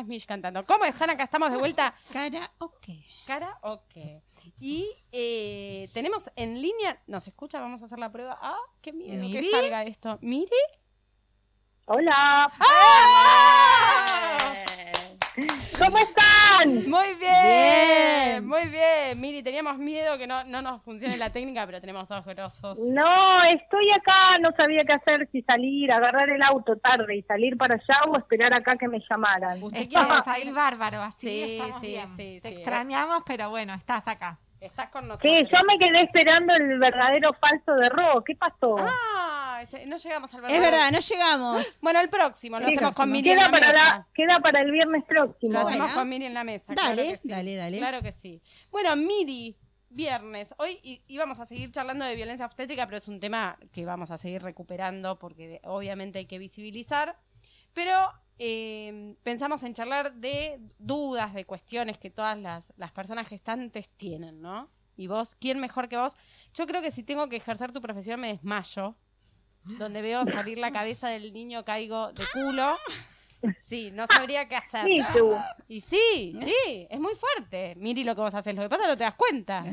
Mish cantando. ¿Cómo están? Acá estamos de vuelta. Cara, ok. Cara, ok. Y eh, tenemos en línea, ¿nos escucha? Vamos a hacer la prueba. Ah, qué miedo que salga esto. ¿Miri? Hola, ¡Ah! ¿cómo están? Muy bien, muy bien. Miri, teníamos miedo que no, no nos funcione la técnica, pero tenemos dos grosos. No, estoy acá, no sabía qué hacer, si salir, agarrar el auto tarde y salir para allá o esperar acá que me llamaran. ¿Usted quiere ahí bárbaro, así Sí, sí, bien. sí, Te sí. extrañamos, pero bueno, estás acá. Estás con nosotros. Sí, yo me quedé esperando el verdadero falso de Ro, ¿qué pasó? Ah, ese- no llegamos al Es verdad, no llegamos. Bueno, el próximo, lo Sí, hacemos con Miri en queda la para, mesa. la, queda para el viernes próximo. Lo hacemos Bueno. con Miri en la mesa. Dale, claro que sí. dale, dale. Claro que sí. Bueno, Miri, viernes. Hoy íbamos a seguir charlando de violencia obstétrica, pero es un tema que vamos a seguir recuperando porque obviamente hay que visibilizar. Pero eh, pensamos en charlar de dudas, de cuestiones que todas las, las personas gestantes tienen, ¿no? Y vos, ¿quién mejor que vos? Yo creo que si tengo que ejercer tu profesión me desmayo. Donde veo salir la cabeza del niño caigo de culo. Sí, no sabría qué hacer. Sí, tú. Y sí, sí, es muy fuerte. Miri lo que vos haces, lo que pasa es que no te das cuenta.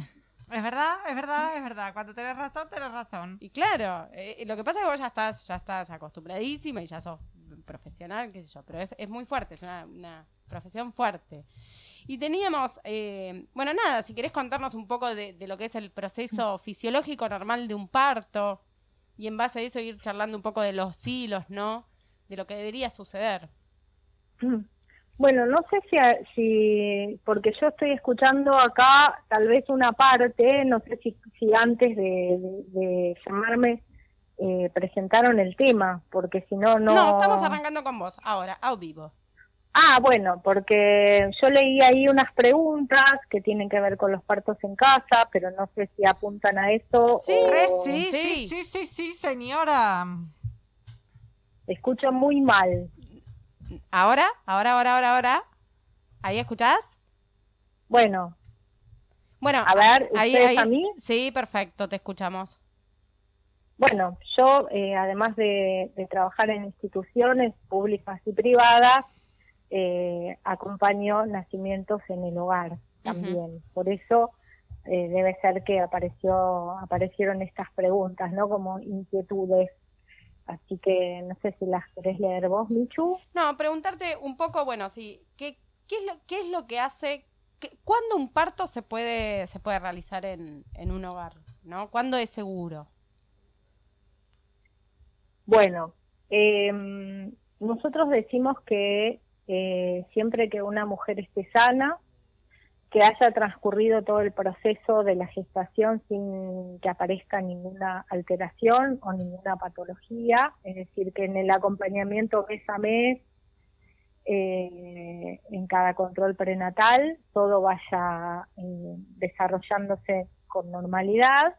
Es verdad, es verdad, es verdad. Cuando tenés razón, tenés razón. Y claro, eh, lo que pasa es que vos ya estás, ya estás acostumbradísima y ya sos profesional, qué sé yo, pero es, muy fuerte, es una, profesión fuerte. Y teníamos, eh, bueno, nada, si querés contarnos un poco de, lo que es el proceso fisiológico normal de un parto y en base a eso ir charlando un poco de los hilos, ¿no? De lo que debería suceder. Bueno, no sé si, si, porque yo estoy escuchando acá tal vez una parte, no sé si, antes de llamarme eh, presentaron el tema, porque si no, no... No, estamos arrancando con vos, ahora, a vivo. Ah, bueno, porque yo leí ahí unas preguntas que tienen que ver con los partos en casa, pero no sé si apuntan a eso Sí, o sí, sí. sí, sí, sí, sí, señora. escucho muy mal. ¿Ahora? ¿Ahora, ahora, ahora, ahora? ¿Ahí escuchás? Bueno, Bueno, A ver, ahí, ¿ustedes ahí- a mí? Sí, perfecto, te escuchamos. Bueno, yo, eh, además de, de trabajar en instituciones públicas y privadas, eh, acompaño nacimientos en el hogar también. Por eso eh, debe ser que apareció, aparecieron estas preguntas, ¿no? Como inquietudes. Así que no sé si las querés leer vos, Michu. No, preguntarte un poco, bueno, sí, ¿qué, qué, es, lo, qué es lo que hace, qué- cuándo un parto se puede, se puede realizar en, en un hogar, ¿no? ¿Cuándo es seguro? Bueno, eh, nosotros decimos que eh, siempre que una mujer esté sana, que haya transcurrido todo el proceso de la gestación sin que aparezca ninguna alteración o ninguna patología, es decir, que en el acompañamiento mes a mes, eh, en cada control prenatal, todo vaya eh, desarrollándose con normalidad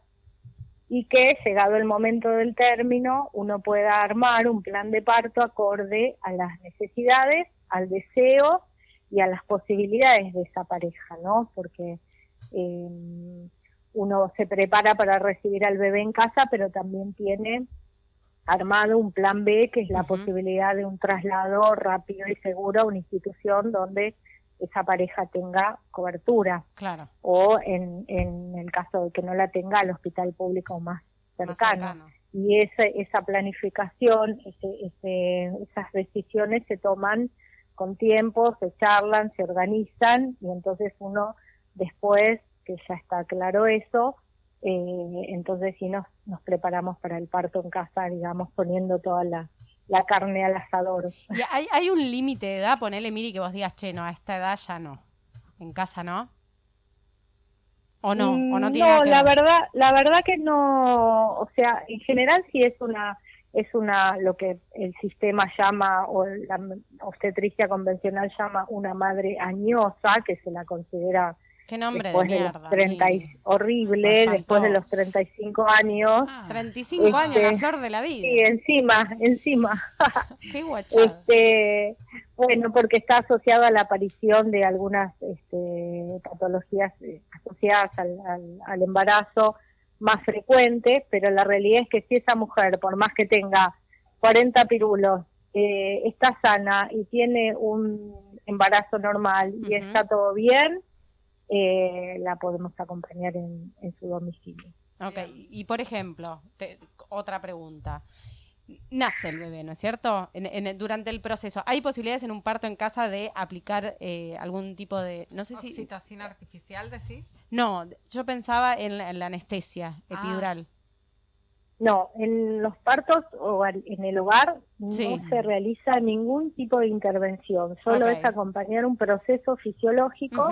y que llegado el momento del término uno pueda armar un plan de parto acorde a las necesidades, al deseo y a las posibilidades de esa pareja, ¿no? Porque eh, uno se prepara para recibir al bebé en casa, pero también tiene armado un plan B, que es la posibilidad de un traslado rápido y seguro a una institución donde esa pareja tenga cobertura Claro. o en, en el caso de que no la tenga al hospital público más más cercano. Y ese, esa planificación, ese, ese- esas decisiones se toman con tiempo, se charlan, se organizan y entonces uno después que ya está claro eso, eh, entonces sí nos, nos preparamos para el parto en casa, digamos, poniendo toda la, la carne al asador. ¿Y hay, hay un límite de edad? Ponele, Miri, que vos digas, che, no, a esta edad ya no. En casa no. ¿O no? ¿O no tiene nada que la ver? verdad, la verdad que no, o sea, en general sí es una, es una, lo que el sistema llama, o la obstetricia convencional llama una madre añosa, que se la considera Qué nombre de después de, mierda. los 30 y, horrible, después de los 35 años, Ah, 35 años, Este, la flor de la vida. sí, encima, encima. Qué guachada. Este, bueno, porque está asociado a la aparición de algunas este, patologías eh, asociadas al, al- al embarazo más frecuentes, pero la realidad es que si esa mujer, por más que tenga 40 pirulos, eh, está sana y tiene un embarazo normal y Ujú. está todo bien, eh, la podemos acompañar en, en su domicilio. Ok, y por ejemplo, te- otra pregunta. Nace el bebé, ¿no es cierto? En- en- durante el proceso, ¿hay posibilidades en un parto en casa de aplicar eh, algún tipo de, no sé si, ¿Oxitocina artificial decís? no, yo pensaba en la, en la anestesia Ah. epidural. No, en los partos o al- en el hogar Sí. no se realiza ningún tipo de intervención, solo es acompañar un proceso fisiológico.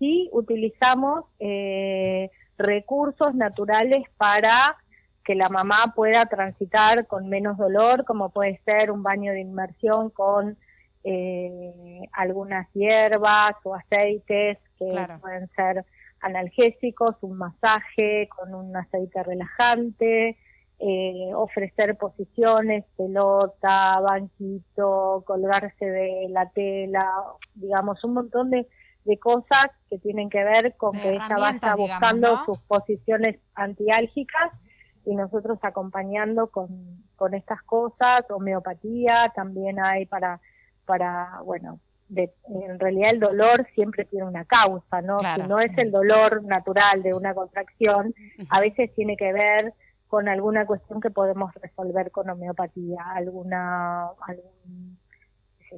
Y utilizamos eh, recursos naturales para que la mamá pueda transitar con menos dolor, como puede ser un baño de inmersión con eh, algunas hierbas o aceites que Claro. pueden ser analgésicos, un masaje con un aceite relajante, eh, ofrecer posiciones, pelota, banquito, colgarse de la tela, digamos, un montón de, de cosas que tienen que ver con De que ella vaya digamos, buscando ¿no? sus posiciones antiálgicas y nosotros acompañando con, con estas cosas, homeopatía también hay para, para bueno, de- en realidad el dolor siempre tiene una causa, ¿no? Claro. Si no es el dolor natural de una contracción, a veces tiene que ver con alguna cuestión que podemos resolver con homeopatía, alguna algún,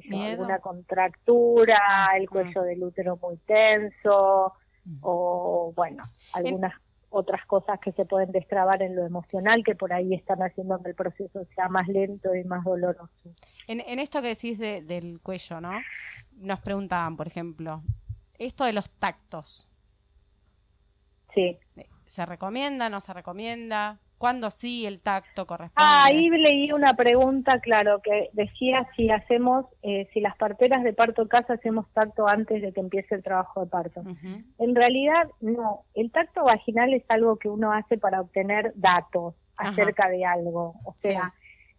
sé yo, Miedo. alguna contractura, Ah, el cuello del útero muy tenso Mm. o bueno, algunas otras cosas que se pueden destrabar en lo emocional que por ahí están haciendo que el proceso sea más lento y más doloroso. En, en esto que decís de- del cuello, ¿no? Nos preguntaban, por ejemplo, esto de los tactos, Sí. ¿se recomienda, no se recomienda? ¿Cuándo sí el tacto corresponde? Ah, ahí leí una pregunta, claro, que decía si hacemos, eh, si las parteras de parto casa hacemos tacto antes de que empiece el trabajo de parto. En realidad, no. El tacto vaginal es algo que uno hace para obtener datos Ajá. acerca de algo. O Sí. sea,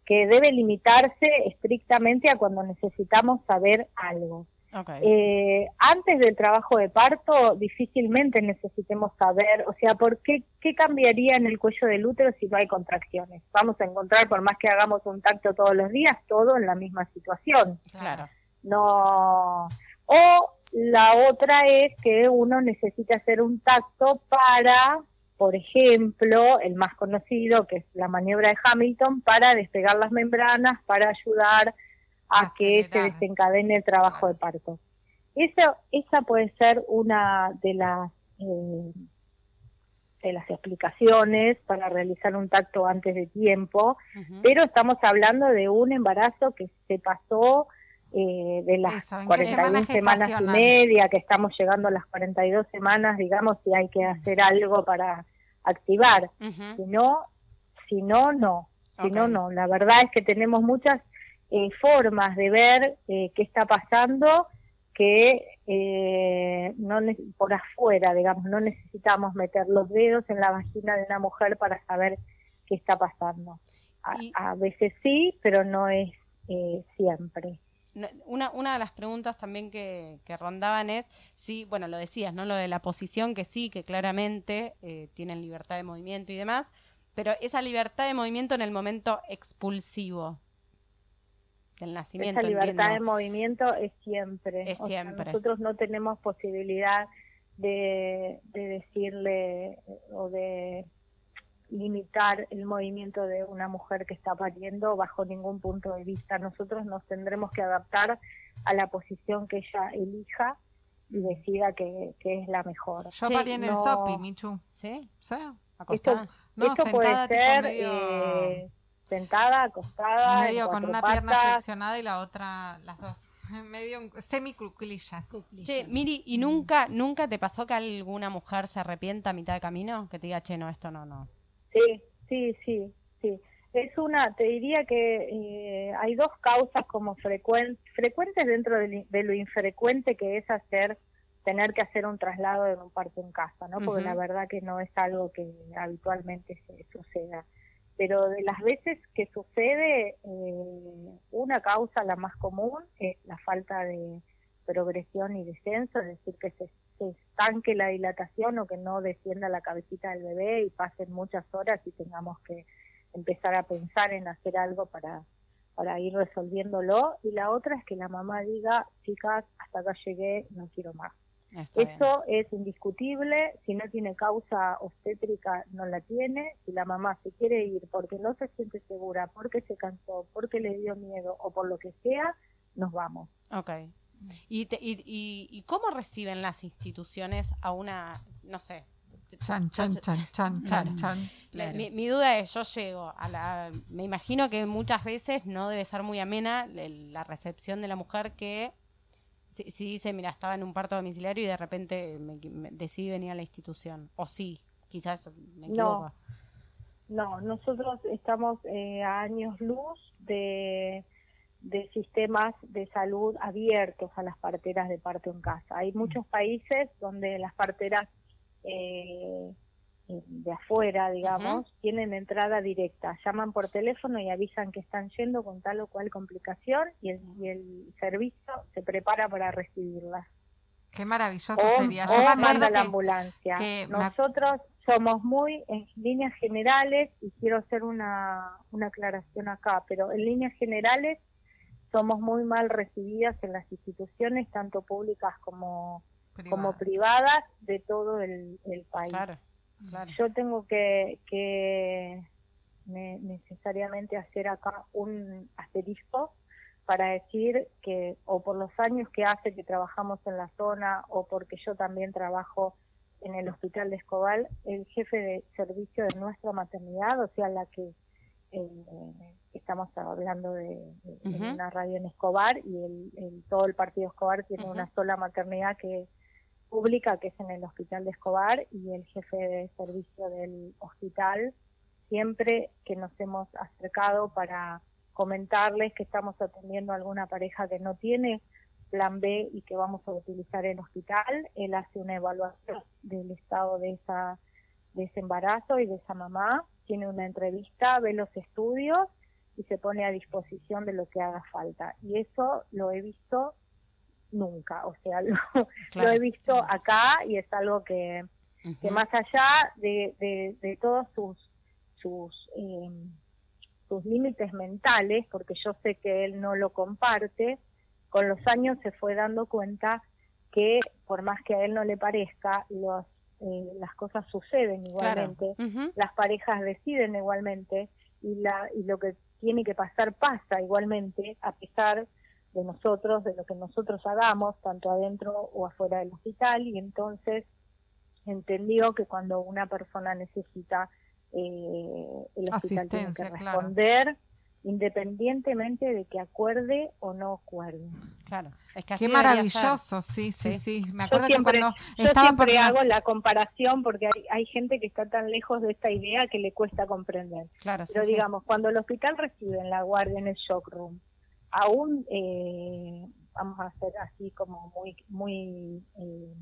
que debe limitarse estrictamente a cuando necesitamos saber algo. Eh, antes del trabajo de parto, difícilmente necesitemos saber, o sea, ¿por qué, qué cambiaría en el cuello del útero si no hay contracciones? Vamos a encontrar, por más que hagamos un tacto todos los días, todo en la misma situación claro. no o la otra es que uno necesita hacer un tacto para por ejemplo el más conocido que es la maniobra de Hamilton para despegar las membranas para ayudar a que se desencadene el trabajo de parto. Eso esa puede ser una de las eh, de las explicaciones para realizar un tacto antes de tiempo pero estamos hablando de un embarazo que se pasó eh, de las Eso, ¿en qué 41 semana semanas y media, que estamos llegando a las 42 semanas, digamos, si hay que hacer algo para activar. Si no, si no, no. Si no, no. La verdad es que tenemos muchas eh, formas de ver eh, qué está pasando que eh, no por afuera, digamos, no necesitamos meter los dedos en la vagina de una mujer para saber qué está pasando. A, Y- a veces sí, pero no es eh, siempre. Una, una de las preguntas también que, que rondaban es si, bueno, lo decías, ¿no? Lo de la posición, que sí, que claramente eh, tienen libertad de movimiento y demás, Pero esa libertad de movimiento en el momento expulsivo del nacimiento, Esa libertad entiendo. de movimiento es siempre. Es O sea, siempre. nosotros no tenemos posibilidad de, de decirle o de limitar el movimiento de una mujer que está pariendo bajo ningún punto de vista. Nosotros nos tendremos que adaptar a la posición que ella elija y decida que, que es la mejor. Yo parí en el Sopi, Michu. ¿Sí? ¿Sí? Esto, Acostada. No, esto puede tipo ser medio- eh, sentada, acostada, Medio con una pierna flexionada y la otra, las dos. Medio semicuclillas. Che, Miri, ¿y nunca, nunca te pasó que alguna mujer se arrepienta a mitad de camino? Que te diga, che, no, esto no, no. Sí, sí, sí, sí. Es una, te diría que eh, hay dos causas como frecuen- frecuentes dentro de, de lo infrecuente que es hacer, tener que hacer un traslado en un parto en casa, ¿no? Porque la verdad que no es algo que habitualmente se suceda. Pero de las veces que sucede, eh, una causa, la más común, es la falta de progresión y descenso, es decir, que se, estanque la dilatación o que no descienda la cabecita del bebé y pasen muchas horas y tengamos que empezar a pensar en hacer algo para ir resolviéndolo. Y la otra es que la mamá diga, chicas, hasta acá llegué, no quiero más. Está bien. Eso es indiscutible, si no tiene causa obstétrica no la tiene, si la mamá se quiere ir porque no se siente segura, porque se cansó, porque le dio miedo o por lo que sea, nos vamos. Ok. ¿Y, te- y, y, y cómo reciben las instituciones a una, no sé? Chan, chan, chan, chan, chan, chan. Mi, mi duda es, yo llego a la... Me imagino que muchas veces no debe ser muy amena la recepción de la mujer que si, si dice, mira, estaba en un parto domiciliario y de repente me, me- decidí venir a la institución. O sí, quizás me equivoco. No, nosotros estamos eh, a años luz de, de sistemas de salud abiertos a las parteras de parto en casa. Hay muchos países donde las parteras eh, de afuera, digamos, tienen entrada directa. Llaman por teléfono y avisan que están yendo con tal o cual complicación y el, y el servicio se prepara para recibirlas. Qué maravilloso O, sería. o Yo me manda acuerdo la que, ambulancia. que Nosotros somos muy en líneas generales y quiero hacer una, una aclaración acá, pero en líneas generales somos muy mal recibidas en las instituciones, tanto públicas como, como privada. privadas, de todo el, el país. Claro, claro. Yo tengo que, que ne- necesariamente hacer acá un asterisco para decir que, o por los años que hace que trabajamos en la zona, o porque yo también trabajo en el hospital de Escobal, el jefe de servicio de nuestra maternidad, o sea, la que eh, estamos hablando de, de- Ujú. una radio en Escobar, y el, el- todo el partido Escobar tiene una sola maternidad que pública, que es en el hospital de Escobar, y el jefe de servicio del hospital, siempre que nos hemos acercado para comentarles que estamos atendiendo a alguna pareja que no tiene plan B y que vamos a utilizar el hospital, él hace una evaluación del estado de esa de ese embarazo y de esa mamá, tiene una entrevista, ve los estudios y se pone a disposición de lo que haga falta. Y eso lo he visto nunca, o sea, lo, Claro. lo he visto acá y es algo que, que más allá de, de, de todos sus sus eh, sus límites mentales, porque yo sé que él no lo comparte, con los años se fue dando cuenta que por más que a él no le parezca, los, eh, las cosas suceden Claro. igualmente, las parejas deciden igualmente y, la, y lo que tiene que pasar pasa igualmente a pesar de nosotros, de lo que nosotros hagamos, tanto adentro o afuera del hospital, y entonces entendió que cuando una persona necesita eh, el hospital tiene que claro. responder independientemente de que acuerde o no acuerde. Claro. Es que así Qué maravilloso, sí, sí, Sí. sí. Me Yo acuerdo siempre, que cuando yo estaba por siempre hago la comparación porque hay, hay gente que está tan lejos de esta idea que le cuesta comprender. Claro, sí, Pero sí. digamos, cuando el hospital recibe en la guardia en el shock room, aún, eh, vamos a ser así como muy, muy eh,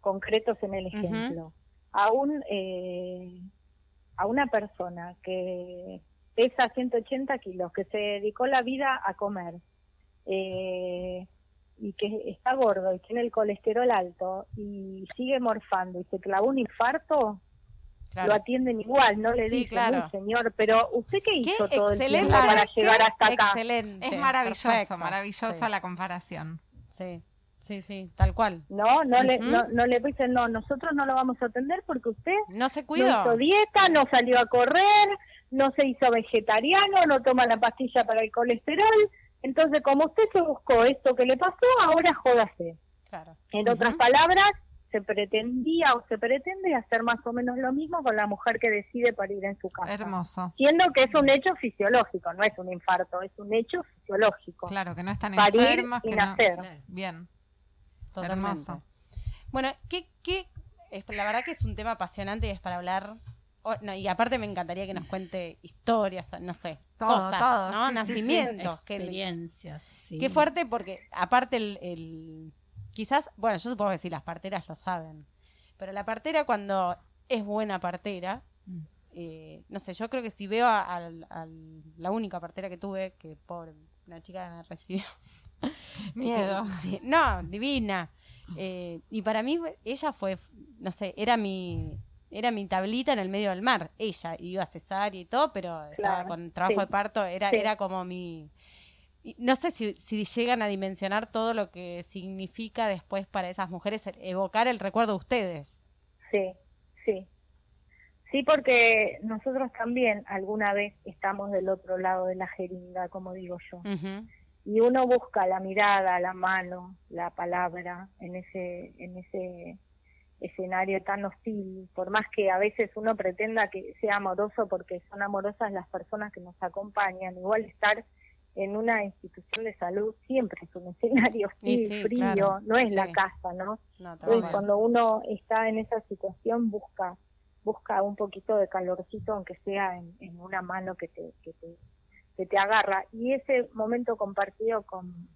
concretos en el ejemplo, aún eh, a una persona que pesa 180 kilos, que se dedicó la vida a comer eh, y que está gordo y tiene el colesterol alto y sigue morfando y se clavó un infarto, Claro. lo atienden igual, no le Sí, dicen, claro. "Uy, señor, pero ¿usted qué Qué hizo todo el tiempo para llegar hasta acá? Excelente. Es maravilloso, perfecto. maravillosa Sí, la comparación. Sí, sí, sí, tal cual. No, no, le, no, no le dicen, no, nosotros no lo vamos a atender porque usted No se no cuidó. hizo dieta, no salió a correr, no se hizo vegetariano, no toma la pastilla para el colesterol. Entonces, como usted se buscó esto que le pasó, ahora jódase. Claro. En otras palabras, se pretendía o se pretende hacer más o menos lo mismo con la mujer que decide parir en su casa. Hermoso. Siendo que es un hecho fisiológico, no es un infarto, es un hecho fisiológico. Claro, que no están Parir enfermas, y que no... nacer. Bien. Totalmente. Hermoso. Bueno, ¿qué, qué? es- la verdad que es un tema apasionante y es para hablar. oh, no, y aparte me encantaría que nos cuente historias, no sé, Todo, cosas, todo, ¿no? sí, sí, sí. Nacimientos. Experiencias. sí. Qué fuerte porque aparte el, el- quizás, bueno, yo supongo que sí, las parteras lo saben, pero la partera cuando es buena partera, Mm. eh, no sé, yo creo que si veo a, al- al- la única partera que tuve, que por la chica que me recibió, Miedo. eh, sí, no, divina. Eh, y para mí ella fue, no sé, era mi era mi tablita en el medio del mar. Ella iba a cesárea y todo, pero estaba Claro, con trabajo sí. de parto, era Sí. era como mi no sé si, si llegan a dimensionar todo lo que significa después para esas mujeres evocar el recuerdo de ustedes. Sí, sí. Sí, porque nosotros también alguna vez estamos del otro lado de la jeringa, como digo yo. Y uno busca la mirada, la mano, la palabra en ese, en ese escenario tan hostil, por más que a veces uno pretenda que sea amoroso porque son amorosas las personas que nos acompañan, igual estar en una institución de salud siempre es un escenario sí, frío, claro, no es la casa, ¿no? No, Entonces, cuando uno está en esa situación busca busca un poquito de calorcito aunque sea en, en una mano que te, que te que te agarra. Y ese momento compartido con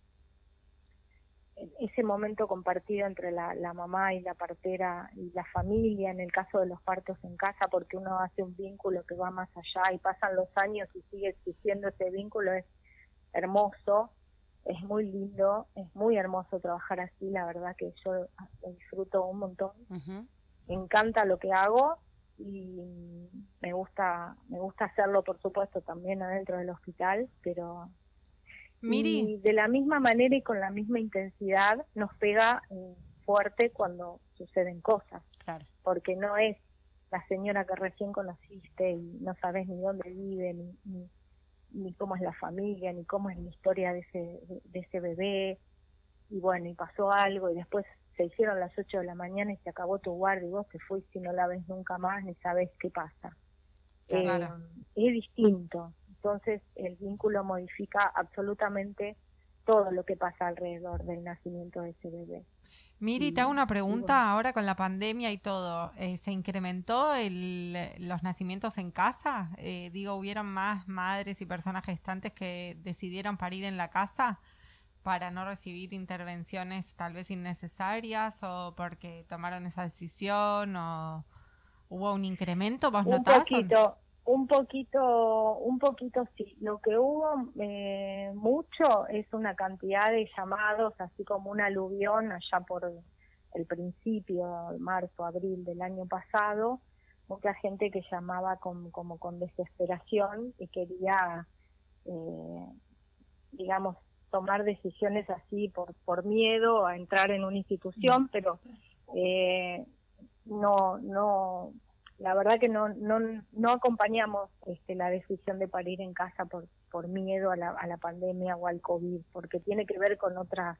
ese momento compartido entre la, la mamá y la partera y la familia en el caso de los partos en casa porque uno hace un vínculo que va más allá y pasan los años y sigue existiendo ese vínculo es hermoso es muy lindo es muy hermoso trabajar así la verdad que yo lo disfruto un montón. Me encanta lo que hago y me gusta me gusta hacerlo por supuesto también adentro del hospital pero Miri, y de la misma manera y con la misma intensidad nos pega eh, fuerte cuando suceden cosas. Claro. porque no es la señora que recién conociste y no sabes ni dónde vive ni, ni, ni cómo es la familia ni cómo es la historia de ese de, ese bebé. Y bueno y pasó algo y después se hicieron las 8 de la mañana y se acabó tu guardia y vos te fuiste y no la ves nunca más ni sabes qué pasa. Eh, es distinto. Entonces el vínculo modifica absolutamente todo lo que pasa alrededor del nacimiento de ese bebé Miri, te hago una pregunta bueno. ahora con la pandemia y todo. eh, ¿Se incrementó el, los nacimientos en casa? Eh, digo, ¿hubieron más madres y personas gestantes que decidieron parir en la casa para no recibir intervenciones tal vez innecesarias o porque tomaron esa decisión o hubo un incremento? ¿Vos un notás? o un poquito un poquito sí. Lo que hubo eh, mucho es una cantidad de llamados así como un aluvión allá por el principio marzo abril del año pasado. Mucha gente que llamaba con, como con desesperación y quería eh, digamos tomar decisiones así por por miedo a entrar en una institución pero eh, no no la verdad que no no no acompañamos este la decisión de parir en casa por por miedo a la, a la pandemia o al covid porque tiene que ver con otras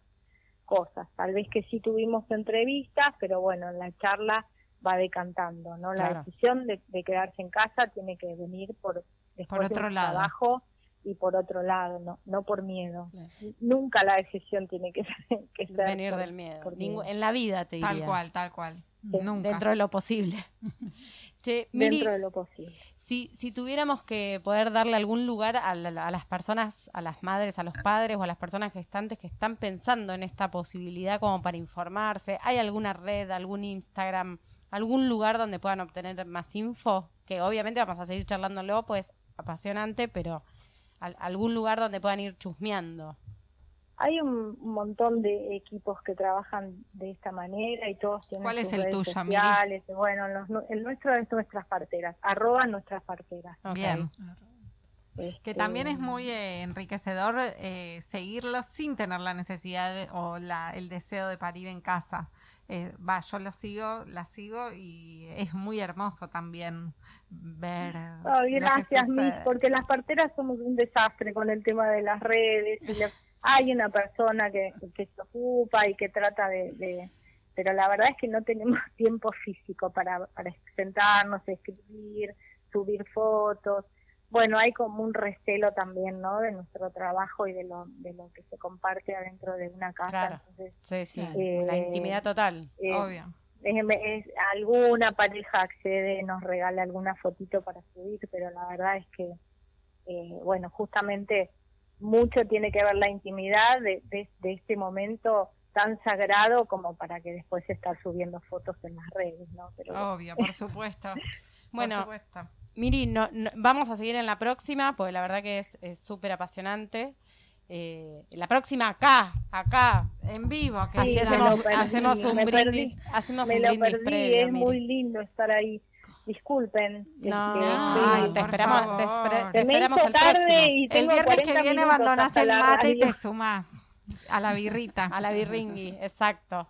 cosas tal vez que sí tuvimos entrevistas pero bueno en la charla va decantando no la Claro. decisión de, de quedarse en casa tiene que venir por después de otro un lado. trabajo y por otro lado no no por miedo Claro. nunca la decisión tiene que ser, que ser Venir por- del miedo. por en la vida te diría. Tal cual, tal cual. Nunca. Dentro de lo posible. che, Miri, dentro de lo posible Si, si tuviéramos que poder darle algún lugar a, la- a las personas, a las madres, a los padres o a las personas gestantes que están pensando en esta posibilidad como para informarse, ¿hay alguna red, algún Instagram, algún lugar donde puedan obtener más info? Que obviamente vamos a seguir charlándolo, pues apasionante, pero al- algún lugar donde puedan ir chusmeando. Hay un, un montón de equipos que trabajan de esta manera y todos tienen ¿Cuál es el redes tuyo, Miri? sociales. Bueno, los el nuestro es nuestras parteras, arroba nuestras parteras. Bien. Este, Que también es muy eh, enriquecedor eh, seguirlos sin tener la necesidad de- o la, el deseo de parir en casa. Eh, Va, yo lo sigo, la sigo y es muy hermoso también ver. Ay, lo que gracias, Miss, porque las parteras somos un desastre con el tema de las redes. y le- hay una persona que, que se ocupa y que trata de, de- Pero la verdad es que no tenemos tiempo físico para, para sentarnos, escribir, subir fotos. Bueno, hay como un recelo también, ¿no? De nuestro trabajo y de lo, de lo que se comparte adentro de una casa. Claro. Entonces, Sí, sí. Eh, la intimidad total. eh, Obvio. es- es- alguna pareja accede, nos regala alguna fotito para subir, pero la verdad es que, eh, bueno, justamente mucho tiene que ver la intimidad de, de, de este momento tan sagrado como para que después estar subiendo fotos en las redes, ¿no? Pero Obvio, por supuesto. Bueno, por supuesto. Miri, no, no- vamos a seguir en la próxima, porque la verdad que es súper apasionante. Eh, la próxima acá, acá. En vivo, que Sí, hacemos, perdí, hacemos un brindis, perdí. hacemos un brindis previo, es Miri. muy lindo estar ahí. Disculpen. No, este, Ay, te esperamos, te, esperamos el próximo. El viernes que 40 viene abandonás el la mate y te sumás a la birrita. A la birringui, exacto.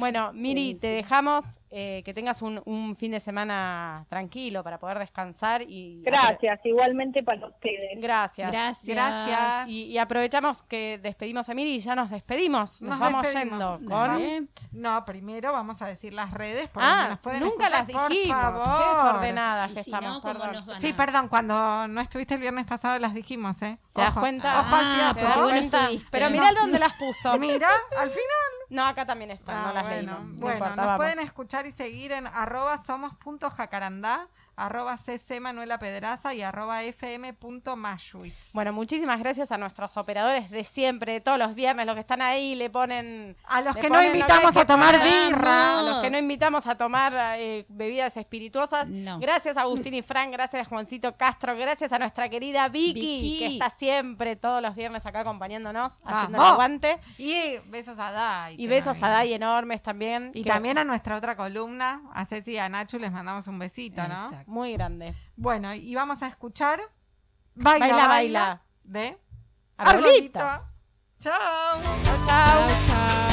Bueno, Miri, te dejamos eh, que tengas un, un fin de semana tranquilo para poder descansar y Gracias, igualmente para ustedes. Gracias. Gracias. Gracias. Y, y aprovechamos que despedimos a Miri y ya nos despedimos. Nos, Nos vamos despedimos. yendo con. No, primero vamos a decir las redes. Ah, nos pueden nunca las dijimos. Por favor. Qué desordenadas que si estamos, no, ¿cómo perdón. Sí, perdón, cuando no estuviste el viernes pasado las dijimos, ¿eh? ¿Te das cuenta? Ojo al Ah, ¿Te piojo. das porque vos no estuviste. Pero No. mirá dónde las puso. Mira, al final. No, acá también están, Ah, no las bueno, leímos. No bueno, nos pueden escuchar y seguir en arroba somos.jacarandá, arroba cc Manuela Pedraza y arroba fm.mashuitz. Bueno, muchísimas gracias a nuestros operadores de siempre, de todos los viernes, los que están ahí, le ponen... A los que no invitamos a tomar birra. A los que no invitamos a tomar eh, bebidas espirituosas. No. Gracias a Agustín y Fran, gracias a Juancito Castro, gracias a nuestra querida Vicky, Vicky. que está siempre todos los viernes acá acompañándonos, haciendo el aguante. Y besos a Dai. Y besos a. Dai enormes también. Y que- también a nuestra otra columna, a Ceci y a Nacho, les mandamos un besito, ¿no? Muy grande. Bueno, y vamos a escuchar Baila, Baila, de Arbolito. Chao. Chau, chau.